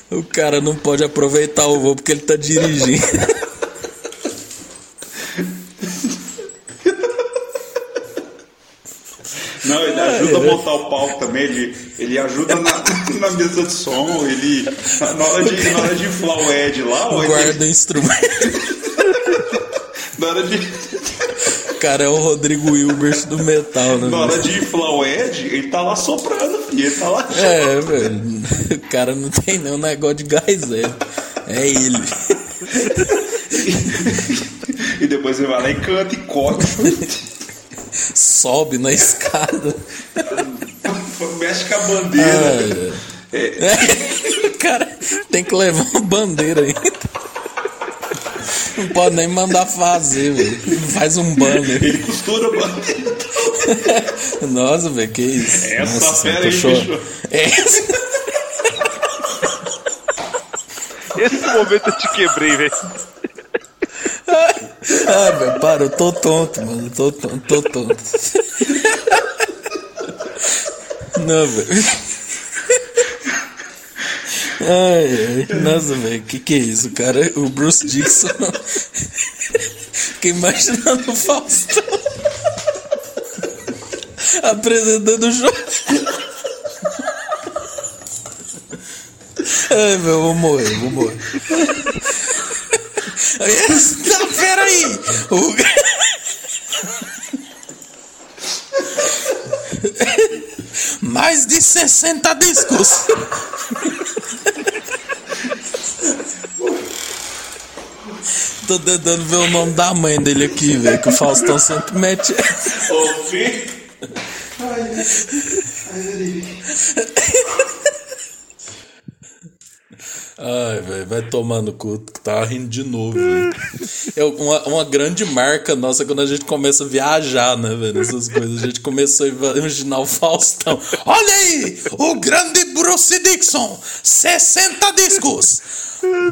o cara não pode aproveitar o voo porque ele tá dirigindo. Não, ele ajuda a montar o palco também, ele, ele ajuda na, na mesa de som, ele. Na hora de, na hora de inflar o Ed lá, ele- Guarda o instrumento. na hora de. O cara é o Rodrigo Hilbert do metal, né? Na hora de inflar o Ed, ele tá lá soprando, filho. Ele tá lá. É, velho. O cara não tem nenhum negócio de gás, é. É ele. E depois ele vai lá e canta e corre. Sobe na escada. Mexe com a bandeira. É. O cara tem que levar uma bandeira ainda. Não pode nem mandar fazer, velho. Faz um banner. Ele costura a bandeira. Nossa, velho, que isso? Essa Nossa, fera aí, bicho. Essa- Esse momento eu te quebrei, velho. Ah, velho, para, eu tô tonto, mano. Tô tonto, tô tonto. Não, velho. Ai, ai. Nossa, velho, que que é isso, cara? O Bruce Dixon. Fiquei imaginando o Faustão. Apresentando o jogo. Ai, velho, eu vou morrer, vou morrer. Essa fera aí! O... Mais de 60 discos! Tô tentando ver o nome da mãe dele aqui, velho, que o Faustão sempre mete. Ô, filho. Ai, velho, vai tomar no cu, tava rindo de novo, velho. É uma, uma grande marca nossa quando a gente começa a viajar, né, velho? Essas coisas. A gente começou a imaginar o Faustão. Olha aí! O grande Bruce Dixon! 60 discos!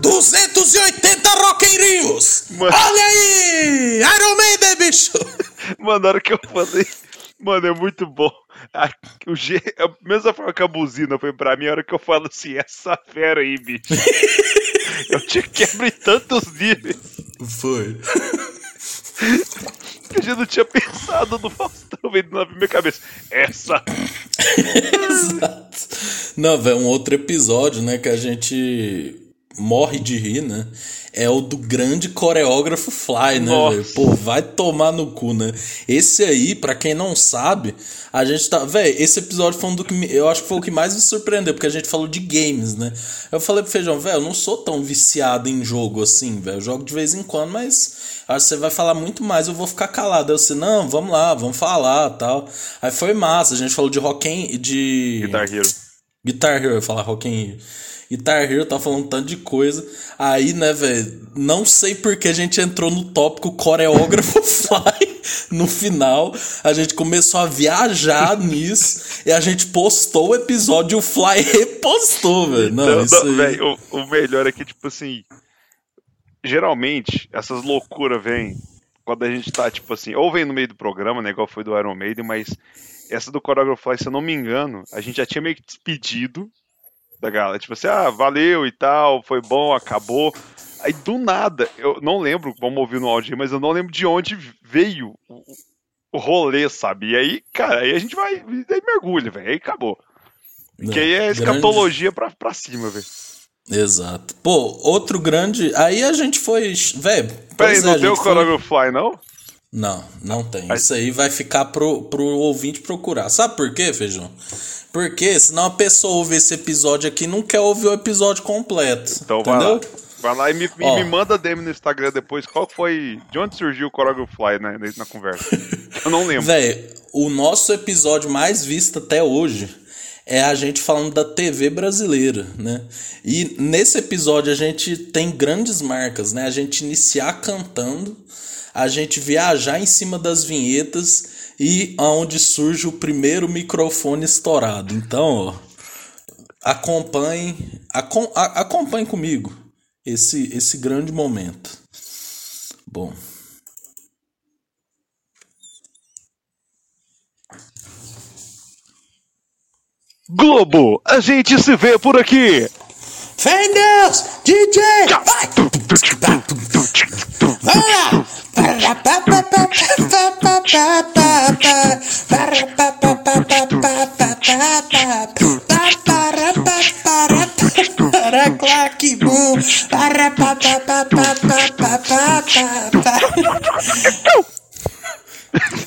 280 Rock in Rios! Mano. Olha aí! Iron Maiden, bicho! Hora que eu falei. Mano, é muito bom. A, o G, a mesma forma que a buzina foi pra mim, a hora que eu falo assim, essa fera aí, bicho. eu te quebro em tantos níveis Foi. que a gente não tinha pensado no Faustão, veio na minha cabeça. Essa. Exato. Não, velho, um outro episódio, né, que a gente morre de rir, né? É o do grande coreógrafo Fly, né? Pô, vai tomar no cu, né? Esse aí, pra quem não sabe, a gente tá. Velho, esse episódio foi um do que me- eu acho que foi o que mais me surpreendeu, porque a gente falou de games, né? Eu falei pro Feijão, velho, eu não sou tão viciado em jogo assim, velho. Eu jogo de vez em quando, mas acho que você vai falar muito mais, eu vou ficar calado. Eu disse, não, vamos lá, vamos falar tal. Aí foi massa, a gente falou de rock and, de. Guitar Hero. Guitar Hero, eu ia falar Rock in Rio. Guitar Hero tá falando um tanto de coisa. Aí, né, velho, não sei porque a gente entrou no tópico coreógrafo Fly no final. A gente começou a viajar nisso e a gente postou o episódio e o Fly repostou, velho. Não, Não, isso não, aí. véi, o, o melhor é que, tipo assim. Geralmente, essas loucuras vêm quando a gente tá, tipo assim, ou vem no meio do programa, né? Igual foi do Iron Maiden, mas essa do Choreograph Fly, se eu não me engano, a gente já tinha meio que despedido da galera. Tipo assim, ah, valeu e tal, foi bom, acabou. Aí do nada, eu não lembro, vamos ouvir no áudio aí, mas eu não lembro de onde veio o, o rolê, sabe? E aí, cara, aí a gente vai, aí mergulha, velho, aí acabou. Não, que aí é grande- escatologia pra, pra cima, velho. Exato. Pô, outro grande. Aí a gente foi. Velho. Peraí, é, não tem o foi- Fly, não? Não, não tem. Isso aí vai ficar pro, pro ouvinte procurar. Sabe por quê, Feijão? Porque senão a pessoa ouve esse episódio aqui e não quer ouvir o episódio completo. Então vai entendeu? lá. Vai lá e me, me- Ó. me manda DM no Instagram depois qual foi. De onde surgiu o Choreograph Fly né, na conversa? Eu não lembro. Véi, o nosso episódio mais visto até hoje é a gente falando da TV brasileira, né? E nesse episódio a gente tem grandes marcas, né? A gente iniciar cantando, a gente viajar em cima das vinhetas e aonde surge o primeiro microfone estourado. Então, ó, acompanhe, acom, a- acompanhe comigo esse, esse grande momento. Bom. Globo, a gente se vê por aqui. Fé em Deus! DJ! Vai! Vai lá! Claque, bum.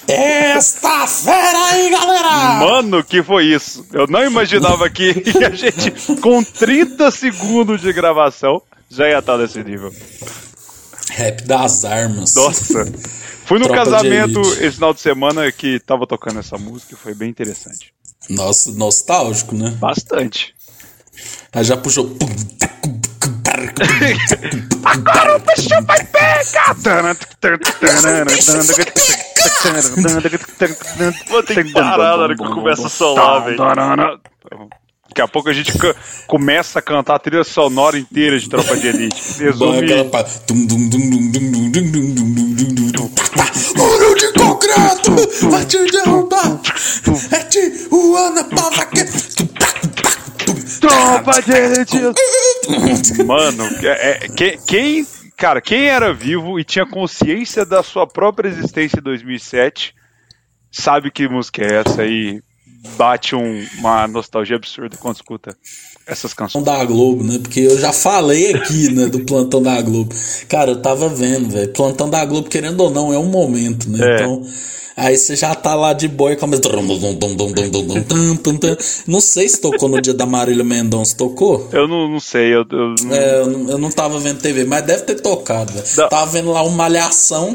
Esta fera aí, galera! Mano, que foi isso? Eu não imaginava que a gente, com 30 segundos de gravação, já ia estar nesse nível. Rap das armas. Nossa. Fui no Tropa casamento esse final de semana que tava tocando essa música e foi bem interessante. Nossa, nostálgico, né? Bastante. Aí já puxou. Agora o bicho vai pegar! Vou ter que parar na hora que começa a solar, velho. Daqui a pouco a gente começa a cantar a trilha sonora inteira de Tropa de Elite. Resume... Muro de concreto vai te derrubar! É te, Juana, pava que... Tropa de Elite! Mano, é- é- quem, quem- cara, quem era vivo e tinha consciência da sua própria existência em 2007 sabe que música é essa e bate um- uma nostalgia absurda quando escuta essas canções. da Globo, né? Porque eu já falei aqui, né, do plantão da Globo. Cara, eu tava vendo, velho. Plantão da Globo, querendo ou não, é um momento, né? É. Então, aí você já tá lá de boa e começa. Não sei se tocou no dia da Marília Mendonça, tocou? Eu não, não sei, eu, eu não- É, eu, não- eu não tava vendo TV, mas deve ter tocado, velho. Tava vendo lá uma malhação.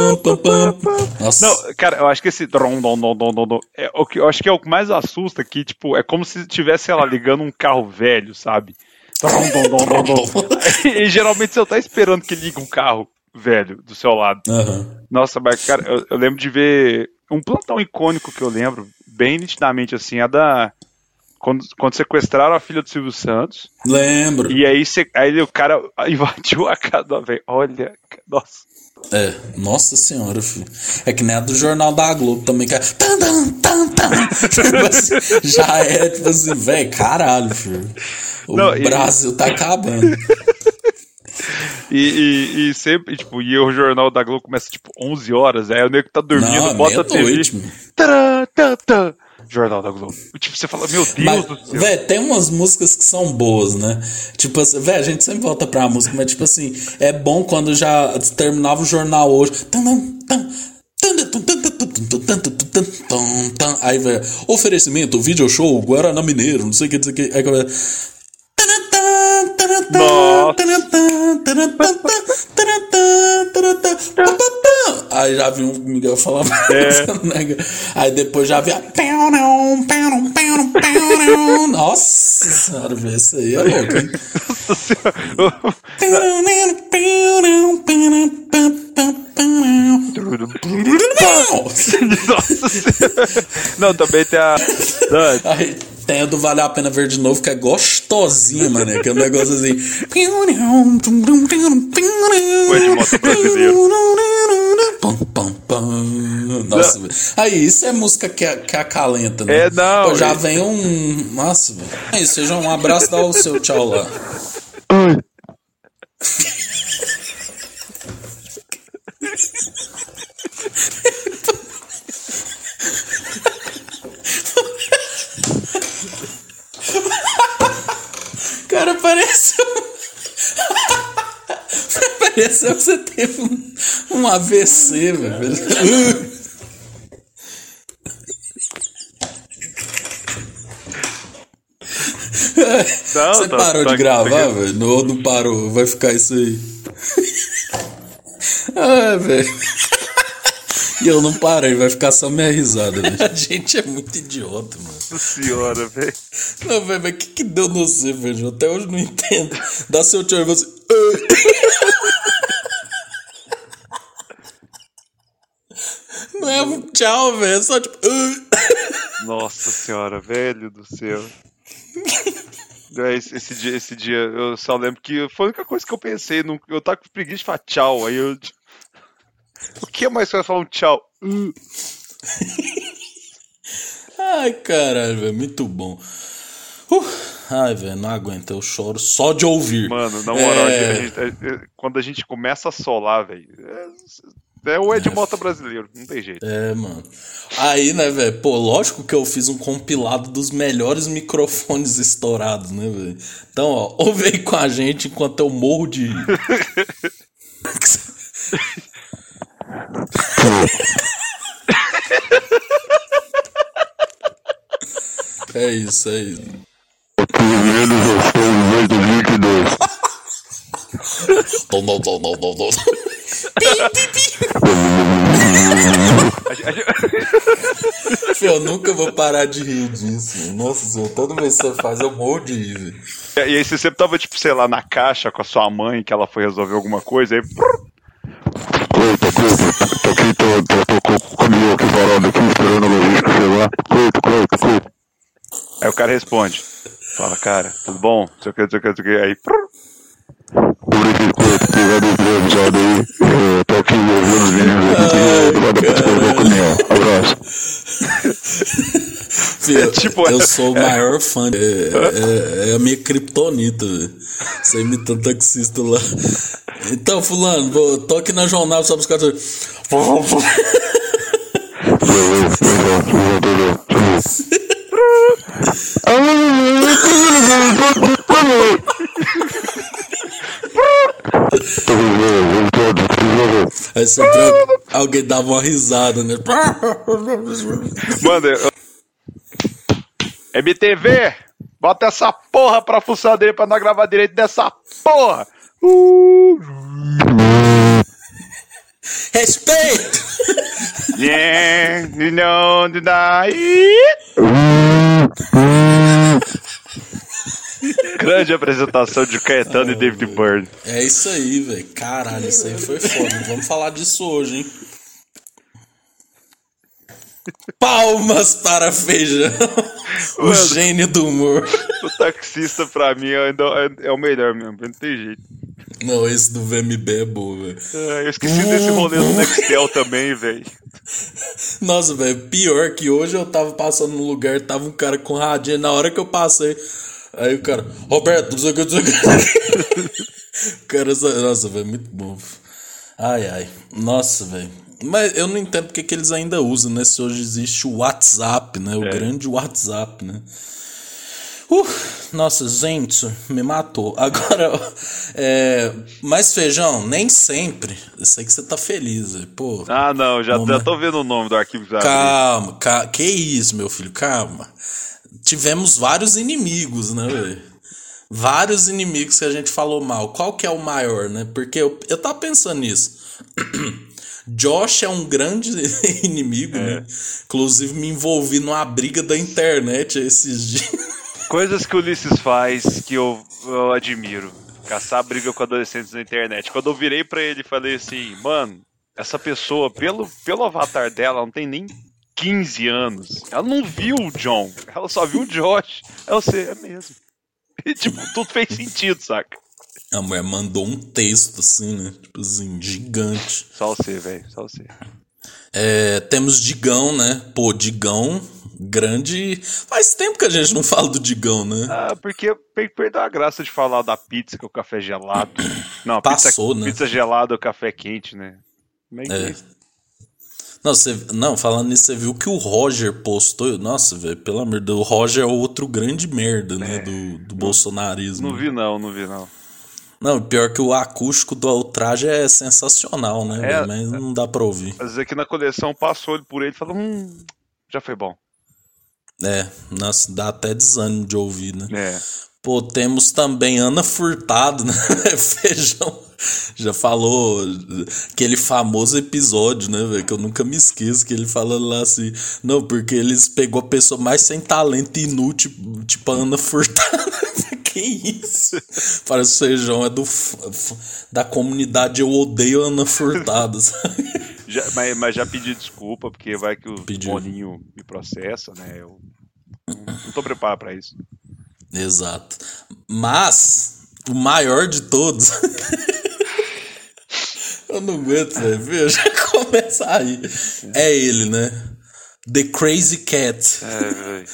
aí tipo, pam. Nossa. Não, cara, eu acho que esse é o que eu acho que é o que mais assusta que, tipo, é como se estivesse, sei lá, ligando um carro velho, sabe? Dom, dom, dom, dom, e geralmente você tá esperando que liga um carro velho do seu lado. Aham. Nossa, mas, cara, eu, eu lembro de ver um plantão icônico que eu lembro, bem nitidamente, assim, é da. Quando, quando sequestraram a filha do Silvio Santos, Lembro. e aí, aí o cara invadiu a casa do velho. Olha, nossa. É, nossa senhora, filho. É que nem a do Jornal da Globo também, que é. Tan, tan, tan, tan. Tipo assim, Já é, tipo assim, velho, caralho, filho. O Não, e- Brasil tá acabando. E, e, e sempre, tipo, e o jornal da Globo começa tipo 11 horas, aí o nego tá dormindo, Não, bota a TV. mano. Tará, tá, tá. Jornal da Globo. Tipo, você fala, meu Deus Mas, do céu. velho, tem umas músicas que são boas, né? Tipo assim, velho, a gente sempre volta pra música, mas tipo assim, é bom quando já terminava o jornal hoje. Aí, velho, oferecimento, video show, Guaraná Mineiro, não sei o que, não sei o que. Aí começa. Aí já vi um Miguel falar é. Aí depois já vi a. Nossa senhora, velho, isso aí é louco, hein? Nossa senhora. Não, também tem a. Aí tem a do Vale a Pena Ver de Novo, que é gostosinha, mano. Que é um negócio assim. Foi de moto brasileiro. Pam, pam, pam. Nossa, velho. Aí, isso é música que, que acalenta, né? É, não, Pô, já é- vem um. Nossa, velho. É isso, seja um abraço, dá o seu tchau lá. Cara, pareceu. Pareceu que você teve um, um AVC, velho. Não, Você tá- parou tá- de gravar, tá- velho? Ou não parou? Vai ficar isso aí. ah, velho. E eu não parei, vai ficar só minha risada, velho. A gente é muito idiota, mano. Nossa senhora, velho. Não, velho, mas o que, que deu no você, velho? Até hoje eu não entendo. Dá seu tchau e você. Não é um tchau, velho. É só tipo. Nossa senhora, velho do céu. É, Esse, esse dia, esse dia, eu só lembro que foi a única coisa que eu pensei. Eu tava com preguiça de falar tchau. Aí eu. O que mais que ia falar um tchau? Ai, caralho, velho, muito bom. Uh, ai, velho, não aguento, eu choro só de ouvir. Mano, na moral, É. a gente- é- é- quando a gente começa a solar, velho. É, é o Ed Mota brasileiro, não tem jeito. É, mano. Aí, né, velho? Pô, lógico que eu fiz um compilado dos melhores microfones estourados, né, velho? Então, ó, ouve aí com a gente enquanto eu morro de. é isso, é isso. Não, não, não, não, não, não. A gente- a gente- Fio, eu nunca vou parar de rir disso. Nossa senhora, toda vez que você faz, eu morro de rir. E aí você sempre tava, tipo, sei lá, na caixa com a sua mãe, que ela foi resolver alguma coisa, aí. Cleito, Cleito, tô aqui, tô, tô, tô com o caminhão aqui parado aqui, esperando a logística chegar. Cleito, Cleito, Cleito. Aí o cara responde. Fala, cara, tudo bom? Não sei o que, não sei o que, não sei o que. Aí. Obrigado, Cleito, obrigado avisado aí. Eu tô aqui ouvindo os meninos aqui, que eu tô pra descarregar o caminhão. Abraço. Fio, tipo, eu é- sou o maior fã. É, é- é a minha kriptonita, velho. Você imita taxista lá. Então, fulano, vou, tô aqui na jornada só buscar. Aí sempre alguém dava uma risada, né? Manda. eu- MTV! Bota essa porra pra funcionar dele pra nós gravar direito dessa porra! Respeito! Yeah, I- Grande apresentação de Caetano e David Byrne. É isso aí, velho. Caralho, isso aí foi foda. Vamos falar disso hoje, hein? Palmas para Feijão, o Mano. gênio do humor. O taxista, pra mim, ainda é é o melhor mesmo, não tem jeito. Não, esse do VMB é bom, velho. Ah, Eu esqueci desse rolê do Nextel também, velho. Nossa, velho, pior que hoje eu tava passando no lugar, tava um cara com radinho, na hora que eu passei, aí o cara, Roberto, não sei o que, não sei o que. O cara, nossa, velho, muito bom. Ai, ai, nossa, velho. Mas eu não entendo porque que eles ainda usam, né? Se hoje existe o WhatsApp, né? O grande WhatsApp, né? Uh, nossa, gente, me matou. Agora, é, mas feijão, nem sempre. Eu sei que você tá feliz. Pô, Ah, não, já, já tô vendo o nome do arquivo já. Calma, ca... que isso, meu filho, calma. Tivemos vários inimigos, né, velho? Vários inimigos que a gente falou mal. Qual que é o maior, né? Porque eu, eu tava pensando nisso. Josh é um grande inimigo, né? Inclusive me envolvi numa briga da internet esses dias. Coisas que o Ulisses faz que eu, eu admiro. Caçar briga com adolescentes na internet. Quando eu virei pra ele e falei assim, mano, essa pessoa, pelo, pelo avatar dela, não tem nem 15 anos. Ela não viu o John, ela só viu o Josh. Ela sei, é mesmo. E, tipo, tudo fez sentido, saca? A mulher mandou um texto assim, né? Tipo assim, gigante. Só você, velho, só você. É, temos Digão, né? Pô, Digão, grande. Faz tempo que a gente não fala do Digão, né? Ah, porque per- perdeu a graça de falar da pizza que é o café gelado. Não, Passou, pizza, né? pizza gelada é o café quente, né? Meio É. Não, você, não, falando nisso, você viu que o Roger postou. Nossa, velho, pelo amor de Deus, o Roger é outro grande merda, né? Do, do bolsonarismo. Não vi não, não vi não. Não, pior que o acústico do ultraje é sensacional, né? É? Mas não dá pra ouvir. Às vezes aqui na coleção passou ele por ele e falou, hum, já foi bom. É, nossa, dá até desânimo de ouvir, né? É. Pô, temos também Ana Furtado, né? Feijão. Já falou aquele famoso episódio, né, velho? Que eu nunca me esqueço, que ele fala lá assim. Não, porque eles pegou a pessoa mais sem talento e inútil, tipo a Ana Furtado. que isso? Parece que o Feijão é do, da comunidade Eu Odeio Ana Furtado, sabe? Já- mas, mas já pedi desculpa, porque vai que o Pediu. Boninho me processa, né? Eu não, tô preparado pra isso. Exato. Mas, o maior de todos. eu não aguento, velho. Já começa aí. É ele, né? The Crazy Cat. É, velho.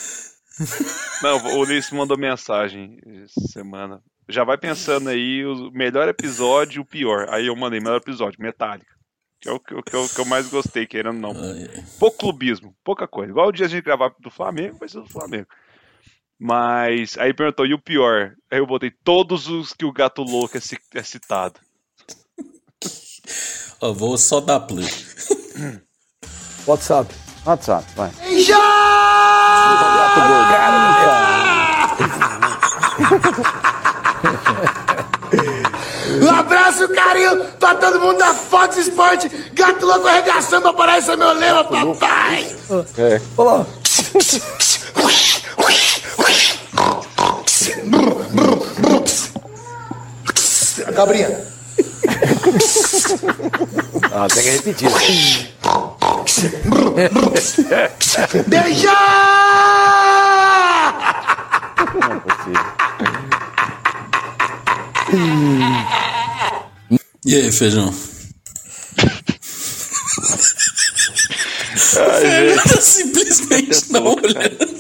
Não, o Ulisses mandou mensagem essa semana. Já vai pensando aí o melhor episódio e o pior. Aí eu mandei melhor episódio, Metallica. Que é o que, eu- que eu, que eu mais gostei, querendo ou não. Pouco clubismo, pouca coisa. Igual o dia a gente gravar do Flamengo, vai ser do Flamengo. Mas aí perguntou, e o pior? Aí eu botei todos os que o gato louco é, é citado. Ó, vou só dar play. WhatsApp. WhatsApp, vai. Um abraço, carinho pra todo mundo da Fox Sport. Gato louco arregaçando pra esse é meu lema, papai. É. Olá. Cabrinha. Ah, tem que repetir. Beijão! Não é possível. E aí, feijão? Ai. Tá simplesmente não olhando.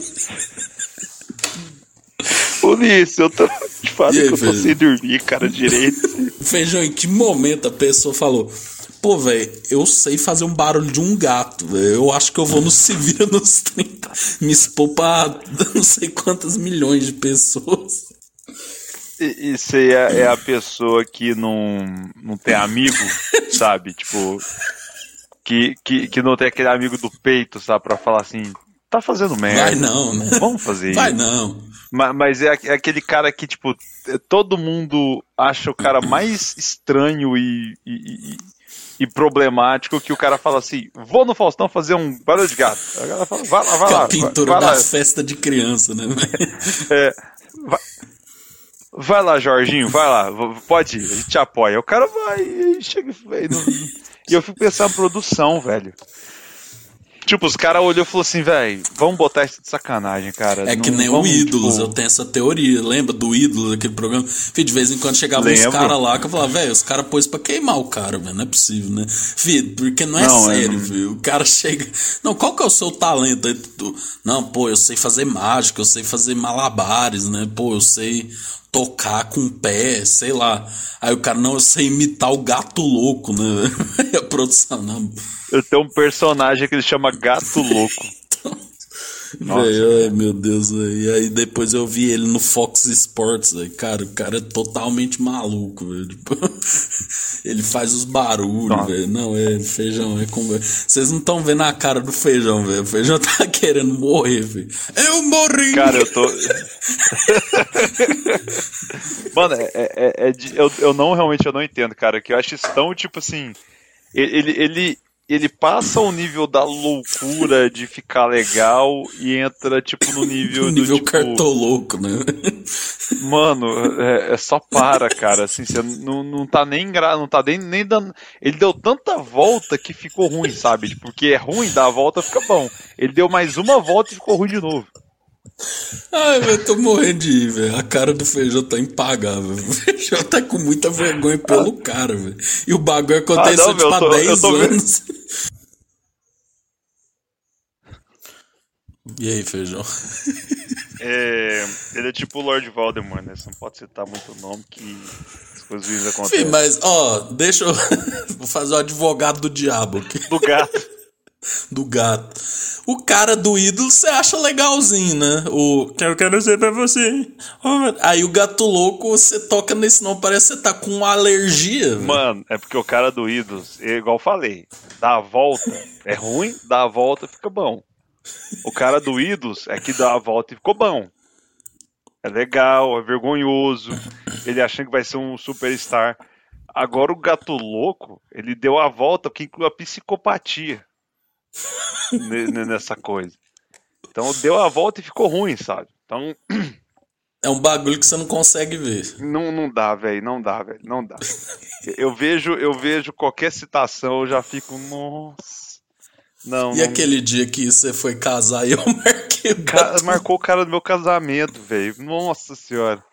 Ulisses, eu tô te falando que eu tô sem dormir, cara, direito. Feijão, em que momento a pessoa falou? Pô, velho, eu sei fazer um barulho de um gato, velho. Eu acho que eu vou no Se Vira nos 30. Me expor pra não sei quantas milhões de pessoas. E- Isso aí é, é a pessoa que não, não tem amigo, sabe? Tipo, que, que, que não tem aquele amigo do peito, sabe? Pra falar assim, tá fazendo merda. Vai não, né? Vamos fazer Vai isso. não. Ma- Mas é, é aquele cara que, tipo, é- todo mundo acha o cara mais estranho e, e, e- e problemático que o cara fala assim, vou no Faustão fazer um barulho de gato. A galera fala, vai lá, vai é lá. vai, vai da lá. festa de criança, né? velho? É, vai, vai lá, Jorginho, vai lá, pode ir, a gente te apoia. O cara vai e chega vai, e eu fico pensando na produção, velho. Tipo, os caras olhou e falou assim, velho, vamos botar isso de sacanagem, cara. É que Não nem o vamos, Ídolos, tipo, eu tenho essa teoria. Lembra do Ídolos, aquele programa? Fih, de vez em quando chegavam uns Lembro. caras lá que eu falava, velho, os caras pôs pra queimar o cara, velho. Não é possível, né? Fih, porque não é Não, é- sério, viu? O cara chega. Não, qual que é o seu talento? Não, pô, eu sei fazer mágica, eu sei fazer malabares, né? Pô, eu sei tocar com o pé, sei lá. Aí o cara, não, eu sei imitar o gato louco, né? A produção, não. Eu tenho um personagem que ele chama Gato Louco. Velho, ai, meu Deus. E aí depois eu vi ele no Fox Sports, velho. Cara, o cara é totalmente maluco, velho. Tipo, ele faz os barulhos, velho. Não, é feijão, é com. Vocês não estão vendo a cara do feijão, velho. O feijão tá querendo morrer, velho. Eu morri! Cara, eu tô. Mano, é, é- é de- eu, eu não realmente eu não entendo, cara. Que eu acho isso tão tipo assim. Ele, ele, ele passa o nível da loucura de ficar legal e entra, tipo, no nível O do. nível tipo, cartoloco, né? Mano, é, é só para, cara. Assim, você não, não tá nem gra... não tá nem, nem dando. Ele deu tanta volta que ficou ruim, sabe? Porque é ruim, dá a volta fica bom. Ele deu mais uma volta e ficou ruim de novo. Ai, velho, tô morrendo de ir, velho. A cara do feijão tá impagável. O feijão tá com muita vergonha pelo cara, velho. E o bagulho aconteceu Ah, não, tipo meu, há eu tô- 10 eu tô vendo. anos. E aí, feijão? É, ele é tipo o Lord Voldemort, né? Você não pode citar muito nome que as coisas ruins acontecem. mas, ó, deixa eu. Vou fazer o advogado do diabo aqui. Do gato. Do gato. O cara do ídolo você acha legalzinho, né? O. Que eu quero ser pra você. Oh, Aí o gato louco, você toca nesse nome, parece que você tá com uma alergia. Mano, é porque o cara do Ídolos, é igual eu falei, dá a volta, é ruim, dá a volta fica bom. O cara do Ídolos é que dá a volta e ficou bom. É legal, é vergonhoso, ele achando que vai ser um superstar. Agora o gato louco, ele deu a volta que inclui a psicopatia nessa coisa. Então deu a volta e ficou ruim, sabe? Então É um bagulho que você não consegue ver. Não, não dá, velho, não dá, velho, não dá. Eu vejo, eu vejo qualquer citação, eu já fico, nossa. Não, E não- aquele dia que você foi casar e eu marquei o Cara, marcou o cara do meu casamento, velho. Nossa senhora.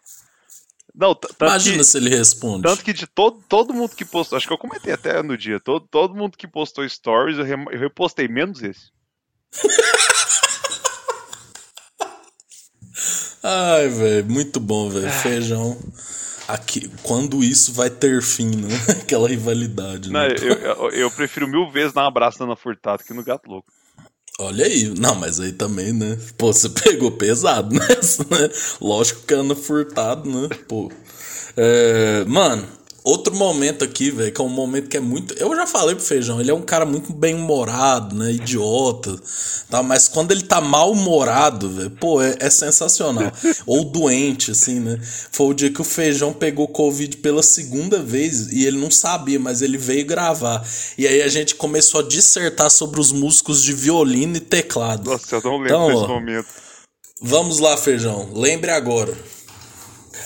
Não, Imagina que, se ele responde. tanto que de todo, todo mundo que postou, acho que eu comentei até no dia, todo, todo mundo que postou stories, eu, re- eu repostei, menos esse. Ai, velho, muito bom, velho. Feijão. Aqui, quando isso vai ter fim, né? Aquela rivalidade, Não, né? eu, eu, eu prefiro mil vezes dar um abraço na Ana Furtado que no Gato Louco. Olha aí, não, mas aí também, né? Pô, você pegou pesado nessa, né? Lógico que anda furtado, né? Pô. É, mano, outro momento aqui, velho, que é um momento que é muito. Eu já falei pro Feijão, ele é um cara muito bem-humorado, né? Idiota, tá? Mas quando ele tá mal-humorado, velho, pô, é, é sensacional. Ou doente, assim, né? Foi o dia que o Feijão pegou Covid pela segunda vez e ele não sabia, mas ele veio gravar. E aí a gente começou a dissertar sobre os músicos de violino e teclado. Nossa, eu não lembro Então, desse ó, momento. Vamos lá, Feijão. Lembre agora.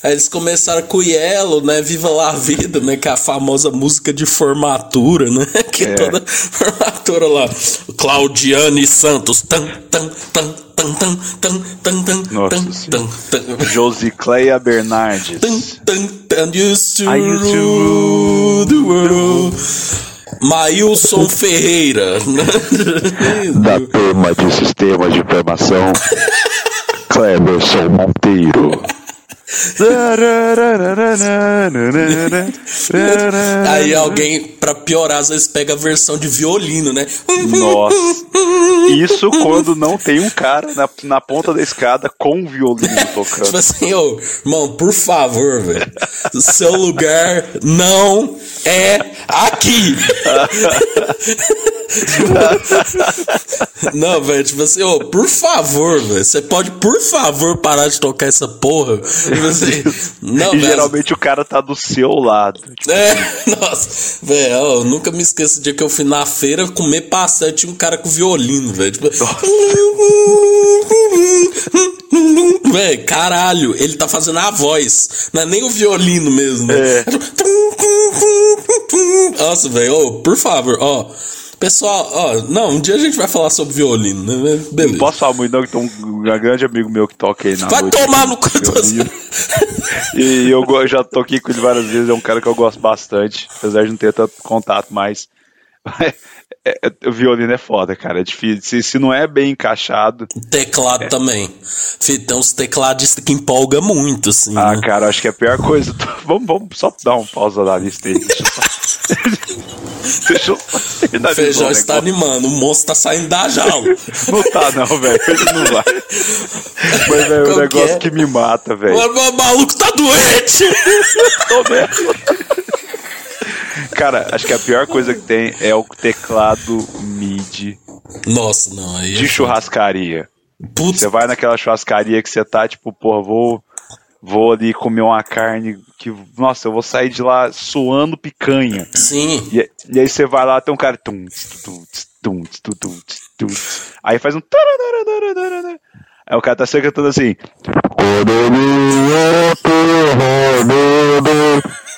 Aí eles começaram com o Yellow, né? Viva lá a vida, né? Que é a famosa música de formatura, né? Que É. toda formatura lá. Claudiane Santos. Tan, tan, tan, tan, tan, tan, tan, tan, Nossa tan, tan, tan. Josicleia Bernardes. Tan, tan, used to I used to rule the world. Maílson Ferreira. né? Da turma de sistema de informação, Cleverson Monteiro. Aí alguém, pra piorar, às vezes pega a versão de violino, né? Nossa. Isso quando não tem um cara na, na ponta da escada com um violino Tipo tocando. assim, ô, irmão, por favor, velho. Seu lugar não é aqui. Não, velho, tipo assim, ô, por favor, velho. Você pode, por favor, parar de tocar essa porra? Tipo assim, não, E geralmente o cara tá do seu lado. Tipo, É, nossa, velho, eu nunca me esqueço do dia que eu fui na feira comer pastel e tinha um cara com violino, velho. Tipo... Velho, caralho, ele tá fazendo a voz, não é nem o violino mesmo. É. Nossa, velho, ô, por favor, ó. Pessoal, ó, não, um dia a gente vai falar sobre violino, né? Não Beleza. posso falar muito, não, que tem um, grande amigo meu que toca aí na Vai noite. tomar no canto. E eu já toquei com ele várias vezes, é um cara que eu gosto bastante, apesar de não ter tanto contato, mas. é- é- o violino é foda, cara. É difícil. Se, se não é bem encaixado. Teclado também. Fih, Tem uns tecladistas que empolga muito, assim. Ah, né? cara, acho que é a pior coisa. vamos, vamos só dar um pausa na lista aí. Deixa eu só. Feijão está negócio. animando, o monstro tá saindo da jaula. Não tá, não, velho. Ele não vai. Mas, velho, é um que negócio é? que me mata, velho. o maluco tá doente! Tô mesmo. Cara, acho que a pior coisa que tem é o teclado MIDI Nossa, não, aí. de churrascaria. Putz, Você vai naquela churrascaria que você tá, tipo, porra, vou, vou ali comer uma carne que, nossa, eu vou sair de lá suando picanha. sim. E, e aí você vai lá, tem um cara. Tum, tum, tum, tum, tum, tss, tum, tss. Aí faz um. Aí o cara tá sempre cantando assim.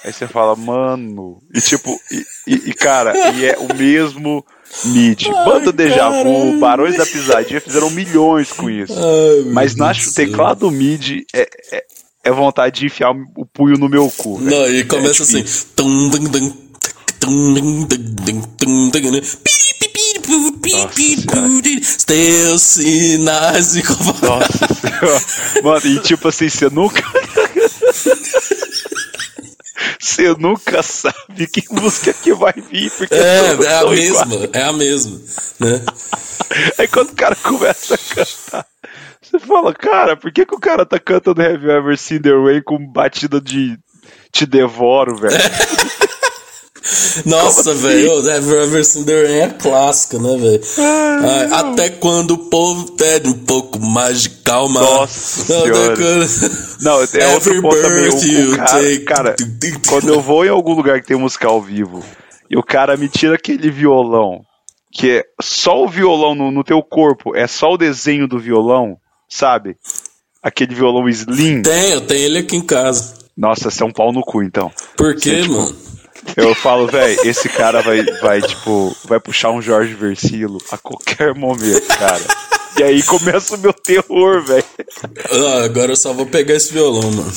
Aí você fala, mano. E tipo, e, e- e, cara, e é o mesmo mid. Banda Deja Vu, Barões da Pisadinha fizeram milhões com isso. Ai, Mas na teclado mid é, é, é vontade de enfiar o punho no meu cu. Não, e começa É assim. Tum, tum, tum. Pu, di, Teus sinais de. Nossa senhora. Mano, e tipo assim, você nunca. Você nunca sabe que música que vai vir, porque É, é a mesma, é a mesma, né? Aí quando o cara começa a cantar, você fala, cara, por que, que o cara tá cantando Have You Ever Seen The Way com batida de Te Devoro, velho? Nossa, assim? velho, Seen the Rain é clássica, né, velho? Até quando o povo pede um pouco mais de calma. Nossa Não, Senhora. quando- Não, é Every outro ponto também. birth O, o cara, cara, quando eu vou em algum lugar que tem música ao vivo e o cara me tira aquele violão, que é só o violão no, no teu corpo, é só o desenho do violão, sabe? Aquele violão slim. Tem, eu tenho ele aqui em casa. Nossa, você é um pau no cu, então. Por quê, tipo, mano? Eu falo, velho, esse cara vai, vai, tipo, vai puxar um Jorge Versilo a qualquer momento, cara. E aí começa o meu terror, velho. Ah, agora eu só vou pegar esse violão, mano.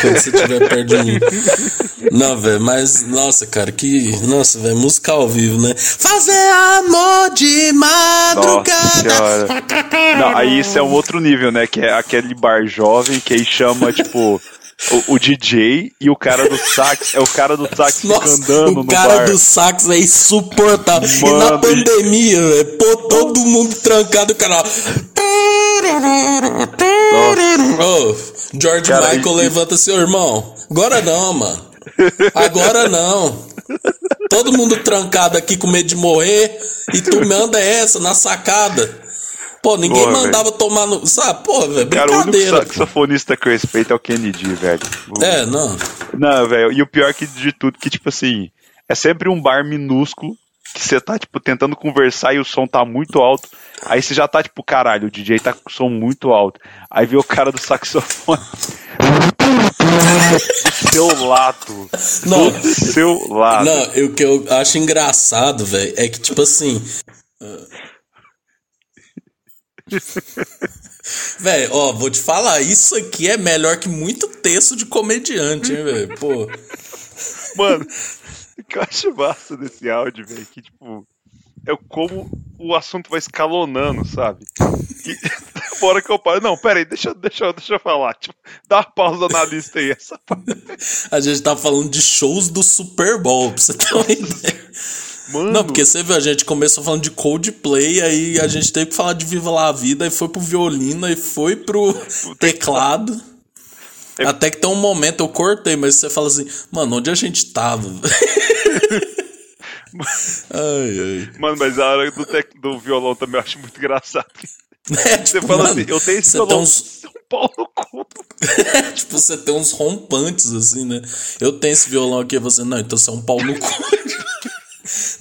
Quando você estiver perto de mim. Não, velho, mas, nossa, cara, que. Nossa, velho, música ao vivo, né? Fazer amor de madrugada. Não, aí isso é um outro nível, né? Que é aquele bar jovem que aí chama, tipo, o, o DJ e o cara do sax. É o cara do sax Nossa, andando o no cara bar. do sax é insuportável. e Mano, na e- pandemia, velho, pô, todo mundo trancado, o cara. Ô, George Cara, Michael e- levanta seu irmão. Agora não, mano. Agora não. Todo mundo trancado aqui com medo de morrer e tu manda essa na sacada. Pô, ninguém Porra, mandava tomar no. Sabe, pô, velho, Cara, o único brincadeira. saxofonista que eu respeito é o Kennedy, velho. É, não. Não, velho. E o pior que de tudo, que, tipo assim, é sempre um bar minúsculo que você tá, tipo, tentando conversar e o som tá muito alto. Aí você já tá, tipo, caralho, o DJ tá com o som muito alto. Aí vê o cara do saxofone. do seu lado. Não. Do seu lado. Não, o que eu acho engraçado, velho, é que, tipo assim. Velho, ó, vou te falar, isso aqui é melhor que muito texto de comediante, hein, velho? Pô. Mano, o que eu acho massa desse áudio, velho, que, tipo, é como o assunto vai escalonando, sabe? E na hora que eu paro, não, pera aí, deixa, eu- deixa, deixa eu falar, tipo, dá uma pausa na lista aí, essa A gente tá falando de shows do Super Bowl, pra você ter uma ideia. Mano, Não, porque você viu, a gente começou falando de Coldplay, aí a gente teve que falar de Viva La Vida, aí foi pro violino, aí foi pro teclado. É Até que tem um momento, eu cortei, mas você fala assim, mano, onde a gente tava? ai, ai. Mano, mas a hora do, tec- do violão também eu acho muito engraçado. É, Você tipo, fala mano, assim, eu tenho esse você violão, uns- seu pau no cu. tipo, você tem uns rompantes, assim, né? Eu tenho esse violão aqui, você, não, então você é um pau no cu.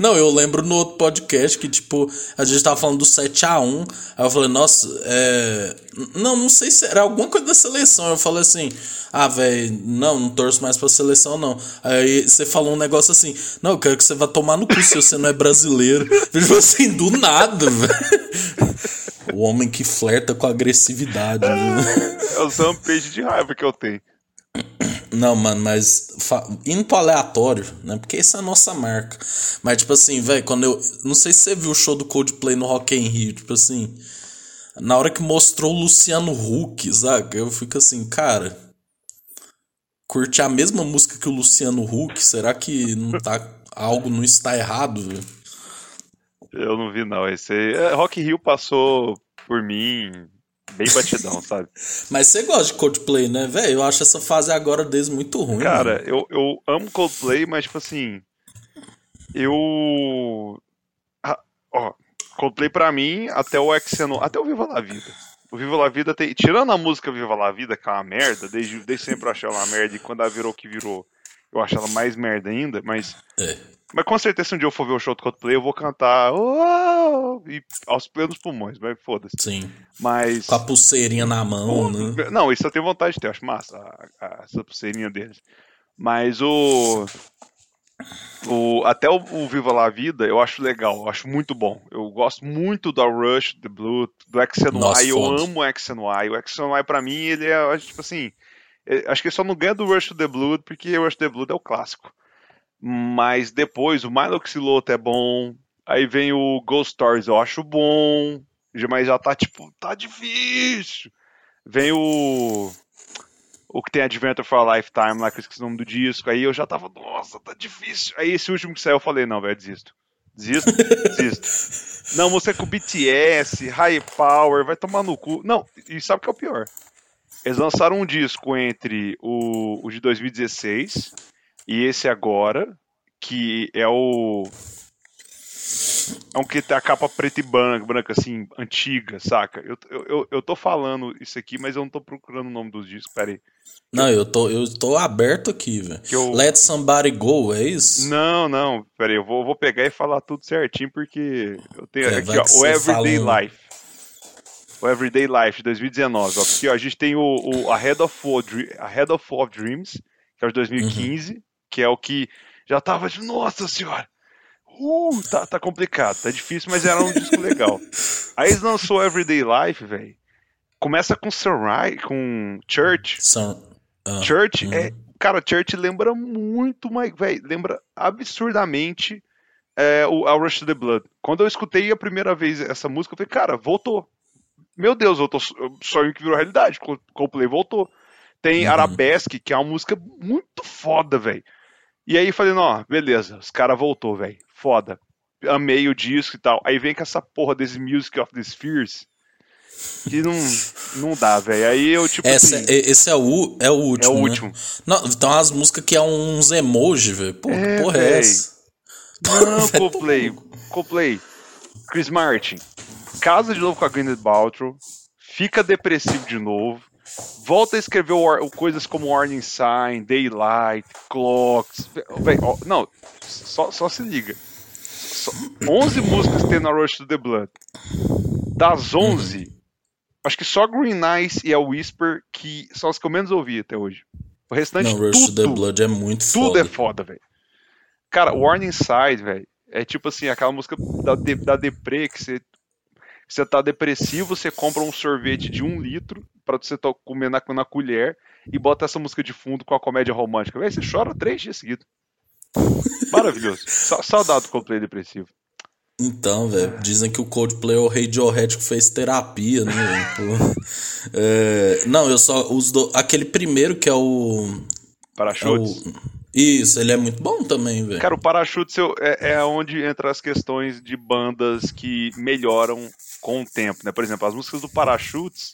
Não, eu lembro no outro podcast que, tipo, a gente tava falando do 7x1. Aí eu falei, nossa, é. Não, não sei se era alguma coisa da seleção. Eu falei assim, ah, velho, não, não torço mais pra seleção, não. Aí você falou um negócio assim, não, eu quero que você vá tomar no cu se você não é brasileiro. Tipo assim, do nada, velho. O homem que flerta com agressividade, né? É o rampage de raiva que eu tenho. Não, mano, mas indo pro aleatório, né? Porque essa é a nossa marca. Mas, tipo assim, velho, quando eu. Não sei se você viu o show do Coldplay no Rock in Rio, tipo assim. Na hora que mostrou o Luciano Huck, sabe? Eu fico assim, cara. Curte a mesma música que o Luciano Huck? Será que não tá. Algo não está errado, velho? Eu não vi, não. Esse aí, é, Rock in Rio passou por mim bem batidão, sabe? Mas você gosta de Coldplay, né, velho? Eu acho essa fase agora deles muito ruim. Cara, mano. eu, eu amo Coldplay, mas, tipo assim. Eu. Ah, ó, Coldplay pra mim, até o Exeno, até o Viva La Vida. O Viva La Vida tem. Tirando a música Viva La Vida, que é uma merda, desde, desde sempre eu achei ela uma merda, e quando ela virou o que virou, eu acho ela mais merda ainda, mas. É. Mas com certeza, se um dia eu for ver o show do Coldplay, eu vou cantar. "Uau", e aos plenos pulmões, mas foda-se. Sim. Mas. Com a pulseirinha na mão, né? Não, isso eu tenho vontade de ter, eu acho massa a- a- essa pulseirinha deles. Mas o. o até o, o Viva La Vida eu acho legal, eu acho muito bom. Eu gosto muito da Rush, do Blue, do XNY. Eu foda. amo o XNY. O XNY pra mim, ele é, tipo assim. é- Acho que ele só não ganha do Rush to the Blood, porque o Rush to the Blood é o clássico. Mas depois, o Milo Xiloto é bom. Aí vem o Ghost Stories, eu acho bom. Mas já tá tipo, tá difícil. Vem o. O que tem Adventure for a Lifetime lá, que eu esqueci o nome do disco. Aí eu já tava, nossa, tá difícil. Aí esse último que saiu eu falei, não, velho, desisto. Desisto, desisto. Não, você é com BTS, High Power, vai tomar no cu. Não, e sabe o que é o pior? Eles lançaram um disco entre o, o de 2016 e esse agora, que é o. É um que tem a capa preta e branca, branca assim, antiga, saca? Eu, eu, eu, tô falando isso aqui, mas eu não tô procurando o nome dos discos, peraí. Não, eu tô, eu tô aberto aqui, velho. Eu- Let Somebody Go, é isso? Não, não, peraí, eu vou, vou pegar e falar tudo certinho, porque eu tenho É, aqui, ó, o Everyday um- Life. O Everyday Life de 2019. Ó, aqui, ó, a gente tem o, o Ahead, of All Dre- Ahead of Dreams, que é o de 2015, Uhum. Que é o que já tava de, nossa senhora, uh, tá, tá complicado, tá difícil, mas era um disco legal. Aí eles lançou Everyday Life, velho. Começa com Sunrise, com Church. São. ah, Church hum. é. Cara, Church lembra muito mais. Velho, lembra absurdamente é, o A Rush to the Blood. Quando eu escutei a primeira vez essa música, eu falei, cara, voltou. Meu Deus, voltou. Sonho que virou realidade. Col- Coldplay voltou. Tem Uhum. Arabesque, que é uma música muito foda, velho. E aí falei, não, beleza, os caras voltou, velho. Foda. Amei o disco e tal. Aí vem com essa porra desse Music of the Spheres. Que não, não dá, velho. Aí eu, tipo Essa, assim. é- esse é o, é o último. É o né? último. Não, então as músicas que é uns emoji, velho. Pô, É, porra é véi. essa? Não, Coldplay. Coldplay. Chris Martin. Casa de novo com a Gwyneth Paltrow. Fica depressivo de novo. Volta a escrever o war- coisas como Warning Sign, Daylight, Clocks. Véi, ó, não, só, só se liga. Só- 11 músicas tem na Rush to the Blood. Das 11, acho que só Green Eyes e a Whisper que são as que eu menos ouvi até hoje. O restante Não, Rush to the tudo, Blood é muito tudo foda. é foda, velho. Cara, Warning Side, velho, é tipo assim, aquela música da, de, da deprê que você, você tá depressivo, você compra um sorvete de um litro pra você comer na, na colher e bota essa música de fundo com a comédia romântica. Velho, você chora três dias seguidos. Maravilhoso. Sa saudade do Coldplay depressivo. Então, velho, dizem que o Coldplay é o Radiohead que fez terapia, né? É, não, eu só os do, aquele primeiro que é o é Parachutes. o isso, ele é muito bom também, velho. Cara, o Parachutes é, é onde entra as questões de bandas que melhoram com o tempo, né? Por exemplo, as músicas do Parachutes,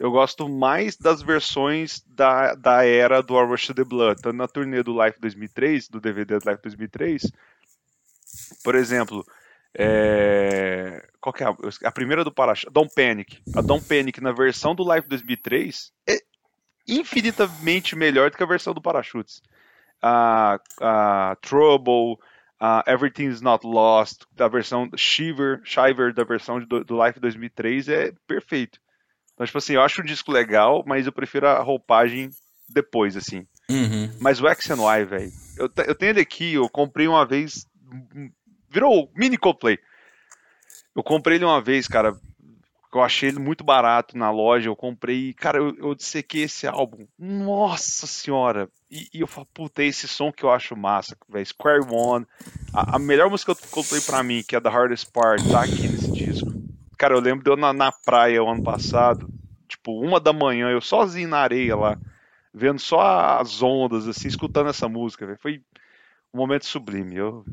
eu gosto mais das versões da, da era do A Rush to the Blood. Tanto na turnê do Life 2003, do DVD do Life 2003, por exemplo, é... qual que é a, a primeira do Parachutes? Don't Panic. A Don't Panic na versão do Life 2003 é infinitamente melhor do que a versão do Parachutes a, a Trouble, a Everything's Not Lost, da versão Shiver, Shiver da versão do, do Life 2003 é perfeito. Então, tipo assim, eu acho o disco legal, mas eu prefiro a roupagem depois, assim. Uhum. Mas o X and Y, velho, eu, eu tenho ele aqui, eu comprei uma vez, hum, virou mini Coldplay. Eu comprei ele uma vez, cara, eu achei ele muito barato na loja, eu comprei, cara, eu, eu dissequei esse álbum, nossa senhora, e, e eu falo, puta, é esse som que eu acho massa, velho, Square One, a, a melhor música que eu comprei pra mim, que é The Hardest Part, tá aqui nesse disco. Cara, eu lembro de eu na, na praia o ano passado, tipo, uma da manhã, eu sozinho na areia lá, vendo só as ondas, assim, escutando essa música, velho, foi um momento sublime, eu...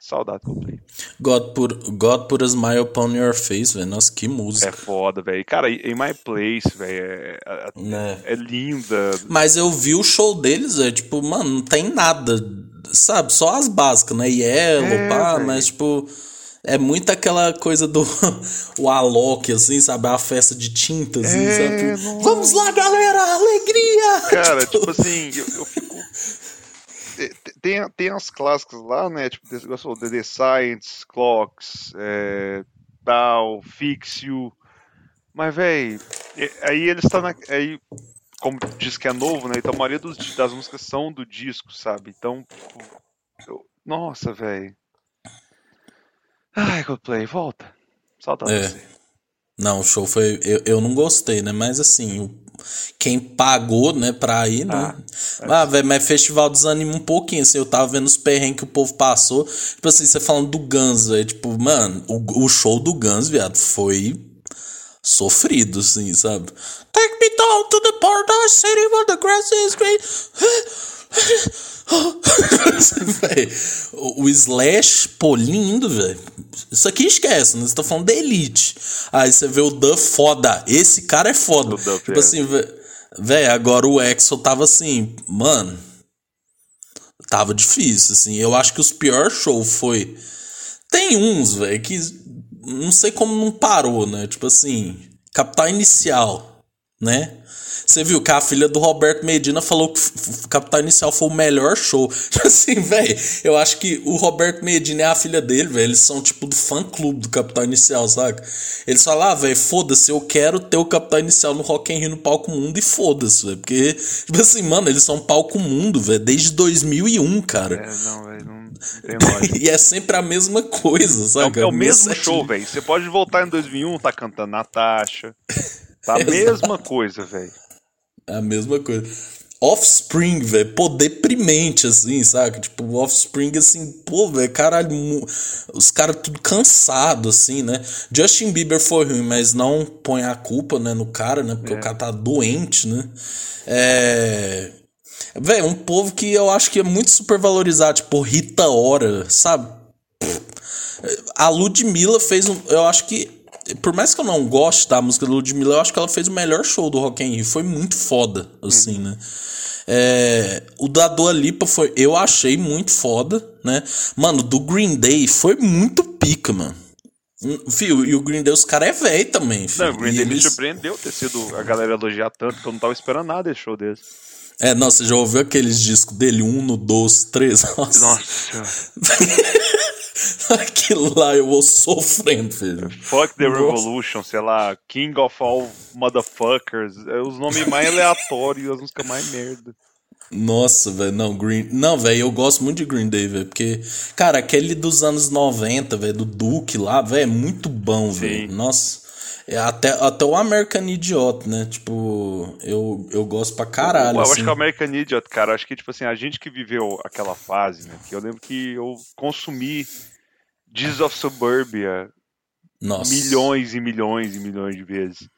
Saudade do Coldplay. God put, God put a smile upon your face, velho. Nossa, que música. É foda, velho. Cara, In My Place, velho, é, é- Né? é linda. Mas eu vi o show deles, é tipo, mano, não tem nada, sabe? Só as básicas, né? Yellow, É, pá, velho. mas tipo. É muito aquela coisa do o Alok, assim, sabe? A festa de tinta, assim, É, sabe? nossa. Vamos lá, galera! Alegria! Cara, tipo assim, eu, eu fico. Te- Tem, tem as clássicas lá, né? Tipo, você falou, The, The Science, Clocks, é, tal, Fix You. Mas, velho, aí eles estão na. Aí, como diz que é novo, né? Então a maioria dos, das músicas são do disco, sabe? Então. eu- nossa, velho. Ai, Coldplay, volta. Saudade É. de você. Não, o show foi. Eu, eu não gostei, né? Mas assim, o- quem pagou, né, pra ir, né? Ah, velho, mas festival desanima um pouquinho, assim. Eu tava vendo os perrengues que o povo passou. Tipo assim, você falando do Guns, velho. Tipo, mano, o, o show do Guns, viado, foi sofrido, assim, sabe? Take me down to the paradise city where the grass is green. O, Slash, pô, lindo, velho. Isso aqui esquece, né? Você tá falando da Elite. Aí você vê o Duff foda. Esse cara é foda. Tipo é. assim, velho, agora o Exo tava assim, mano. Tava difícil, assim. Eu acho que os piores shows foi. Tem uns, velho, que não sei como não parou, né? Tipo assim, Capital Inicial, né? Você viu que a filha do Roberto Medina falou que f- Capital Inicial foi o melhor show. Tipo assim, velho, eu acho que o Roberto Medina e a filha dele, velho, eles são tipo do fã clube do Capital Inicial, saca? Eles falam, ah, velho, foda-se, eu quero ter o Capital Inicial no Rock in Rio no Palco Mundo e foda-se, velho. Porque, tipo assim, mano, eles são palco mundo, velho, desde 2001, cara. É, não, velho, não. E é sempre a mesma coisa, É o, sabe? é o mesmo show, velho. Você pode voltar em 2001, tá cantando Natasha. Tá a mesma coisa, velho. É a mesma coisa. Offspring, velho, pô, deprimente, assim, saca? Tipo, Offspring, assim, pô, velho, caralho, os caras tudo cansado, assim, né? Justin Bieber foi ruim, mas não põe a culpa, né, no cara, né? Porque o cara tá doente, né? É. Velho, um povo que eu acho que é muito supervalorizado, tipo, Rita Ora, sabe? A Ludmilla fez um. Eu acho que. Por mais que eu não goste da música da Ludmilla, eu acho que ela fez o melhor show do Rock in Rio. Foi muito foda, assim, né? É, o da Dua Lipa foi. Eu achei muito foda, né? Mano, do Green Day foi muito pica, mano. Hum, Fio, e o Green Day, os caras é velho também, filho. Não, o Green E Day me eles- surpreendeu ter sido a galera elogiar tanto, que eu não tava esperando nada desse show desse. É, você já ouviu aqueles discos dele? Um no dois, três? Nossa. Nossa. Aquilo lá eu vou sofrendo, filho. Fuck the Nossa. Revolution, sei lá, King of All Motherfuckers. É os nomes mais aleatórios, as músicas mais merda. Nossa, velho, não, Green. Não, velho, eu gosto muito de Green Day, velho, porque, cara, aquele dos anos 90, velho, do Duke lá, velho, é muito bom, velho. Nossa. É até, até o American Idiot, né? Tipo, eu, eu gosto pra caralho. eu acho assim. que o American Idiot, cara, acho que, tipo assim, a gente que viveu aquela fase, né? Que eu lembro que eu consumi Jesus of Suburbia Nossa. milhões e milhões e milhões de vezes.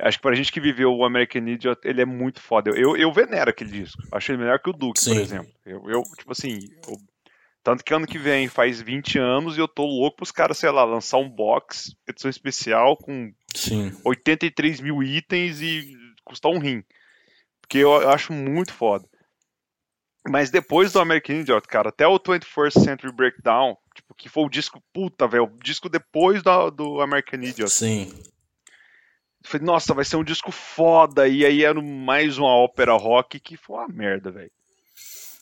Acho que pra gente que viveu o American Idiot, ele é muito foda. Eu, eu, eu venero aquele disco. Acho ele melhor que o Duke, por Sim. exemplo. Eu, eu tipo assim, eu- tanto que ano que vem faz 20 anos e eu tô louco pros caras, sei lá, lançar um box, edição especial com Sim. 83 mil itens e custar um rim. Porque eu, eu acho muito foda. Mas depois do American Idiot, cara, até o 21st Century Breakdown, tipo, que foi o disco, puta, velho, o disco depois do, do American Idiot. Sim. Eu Falei, nossa, vai ser um disco foda. E aí era mais uma ópera rock que foi uma merda, velho.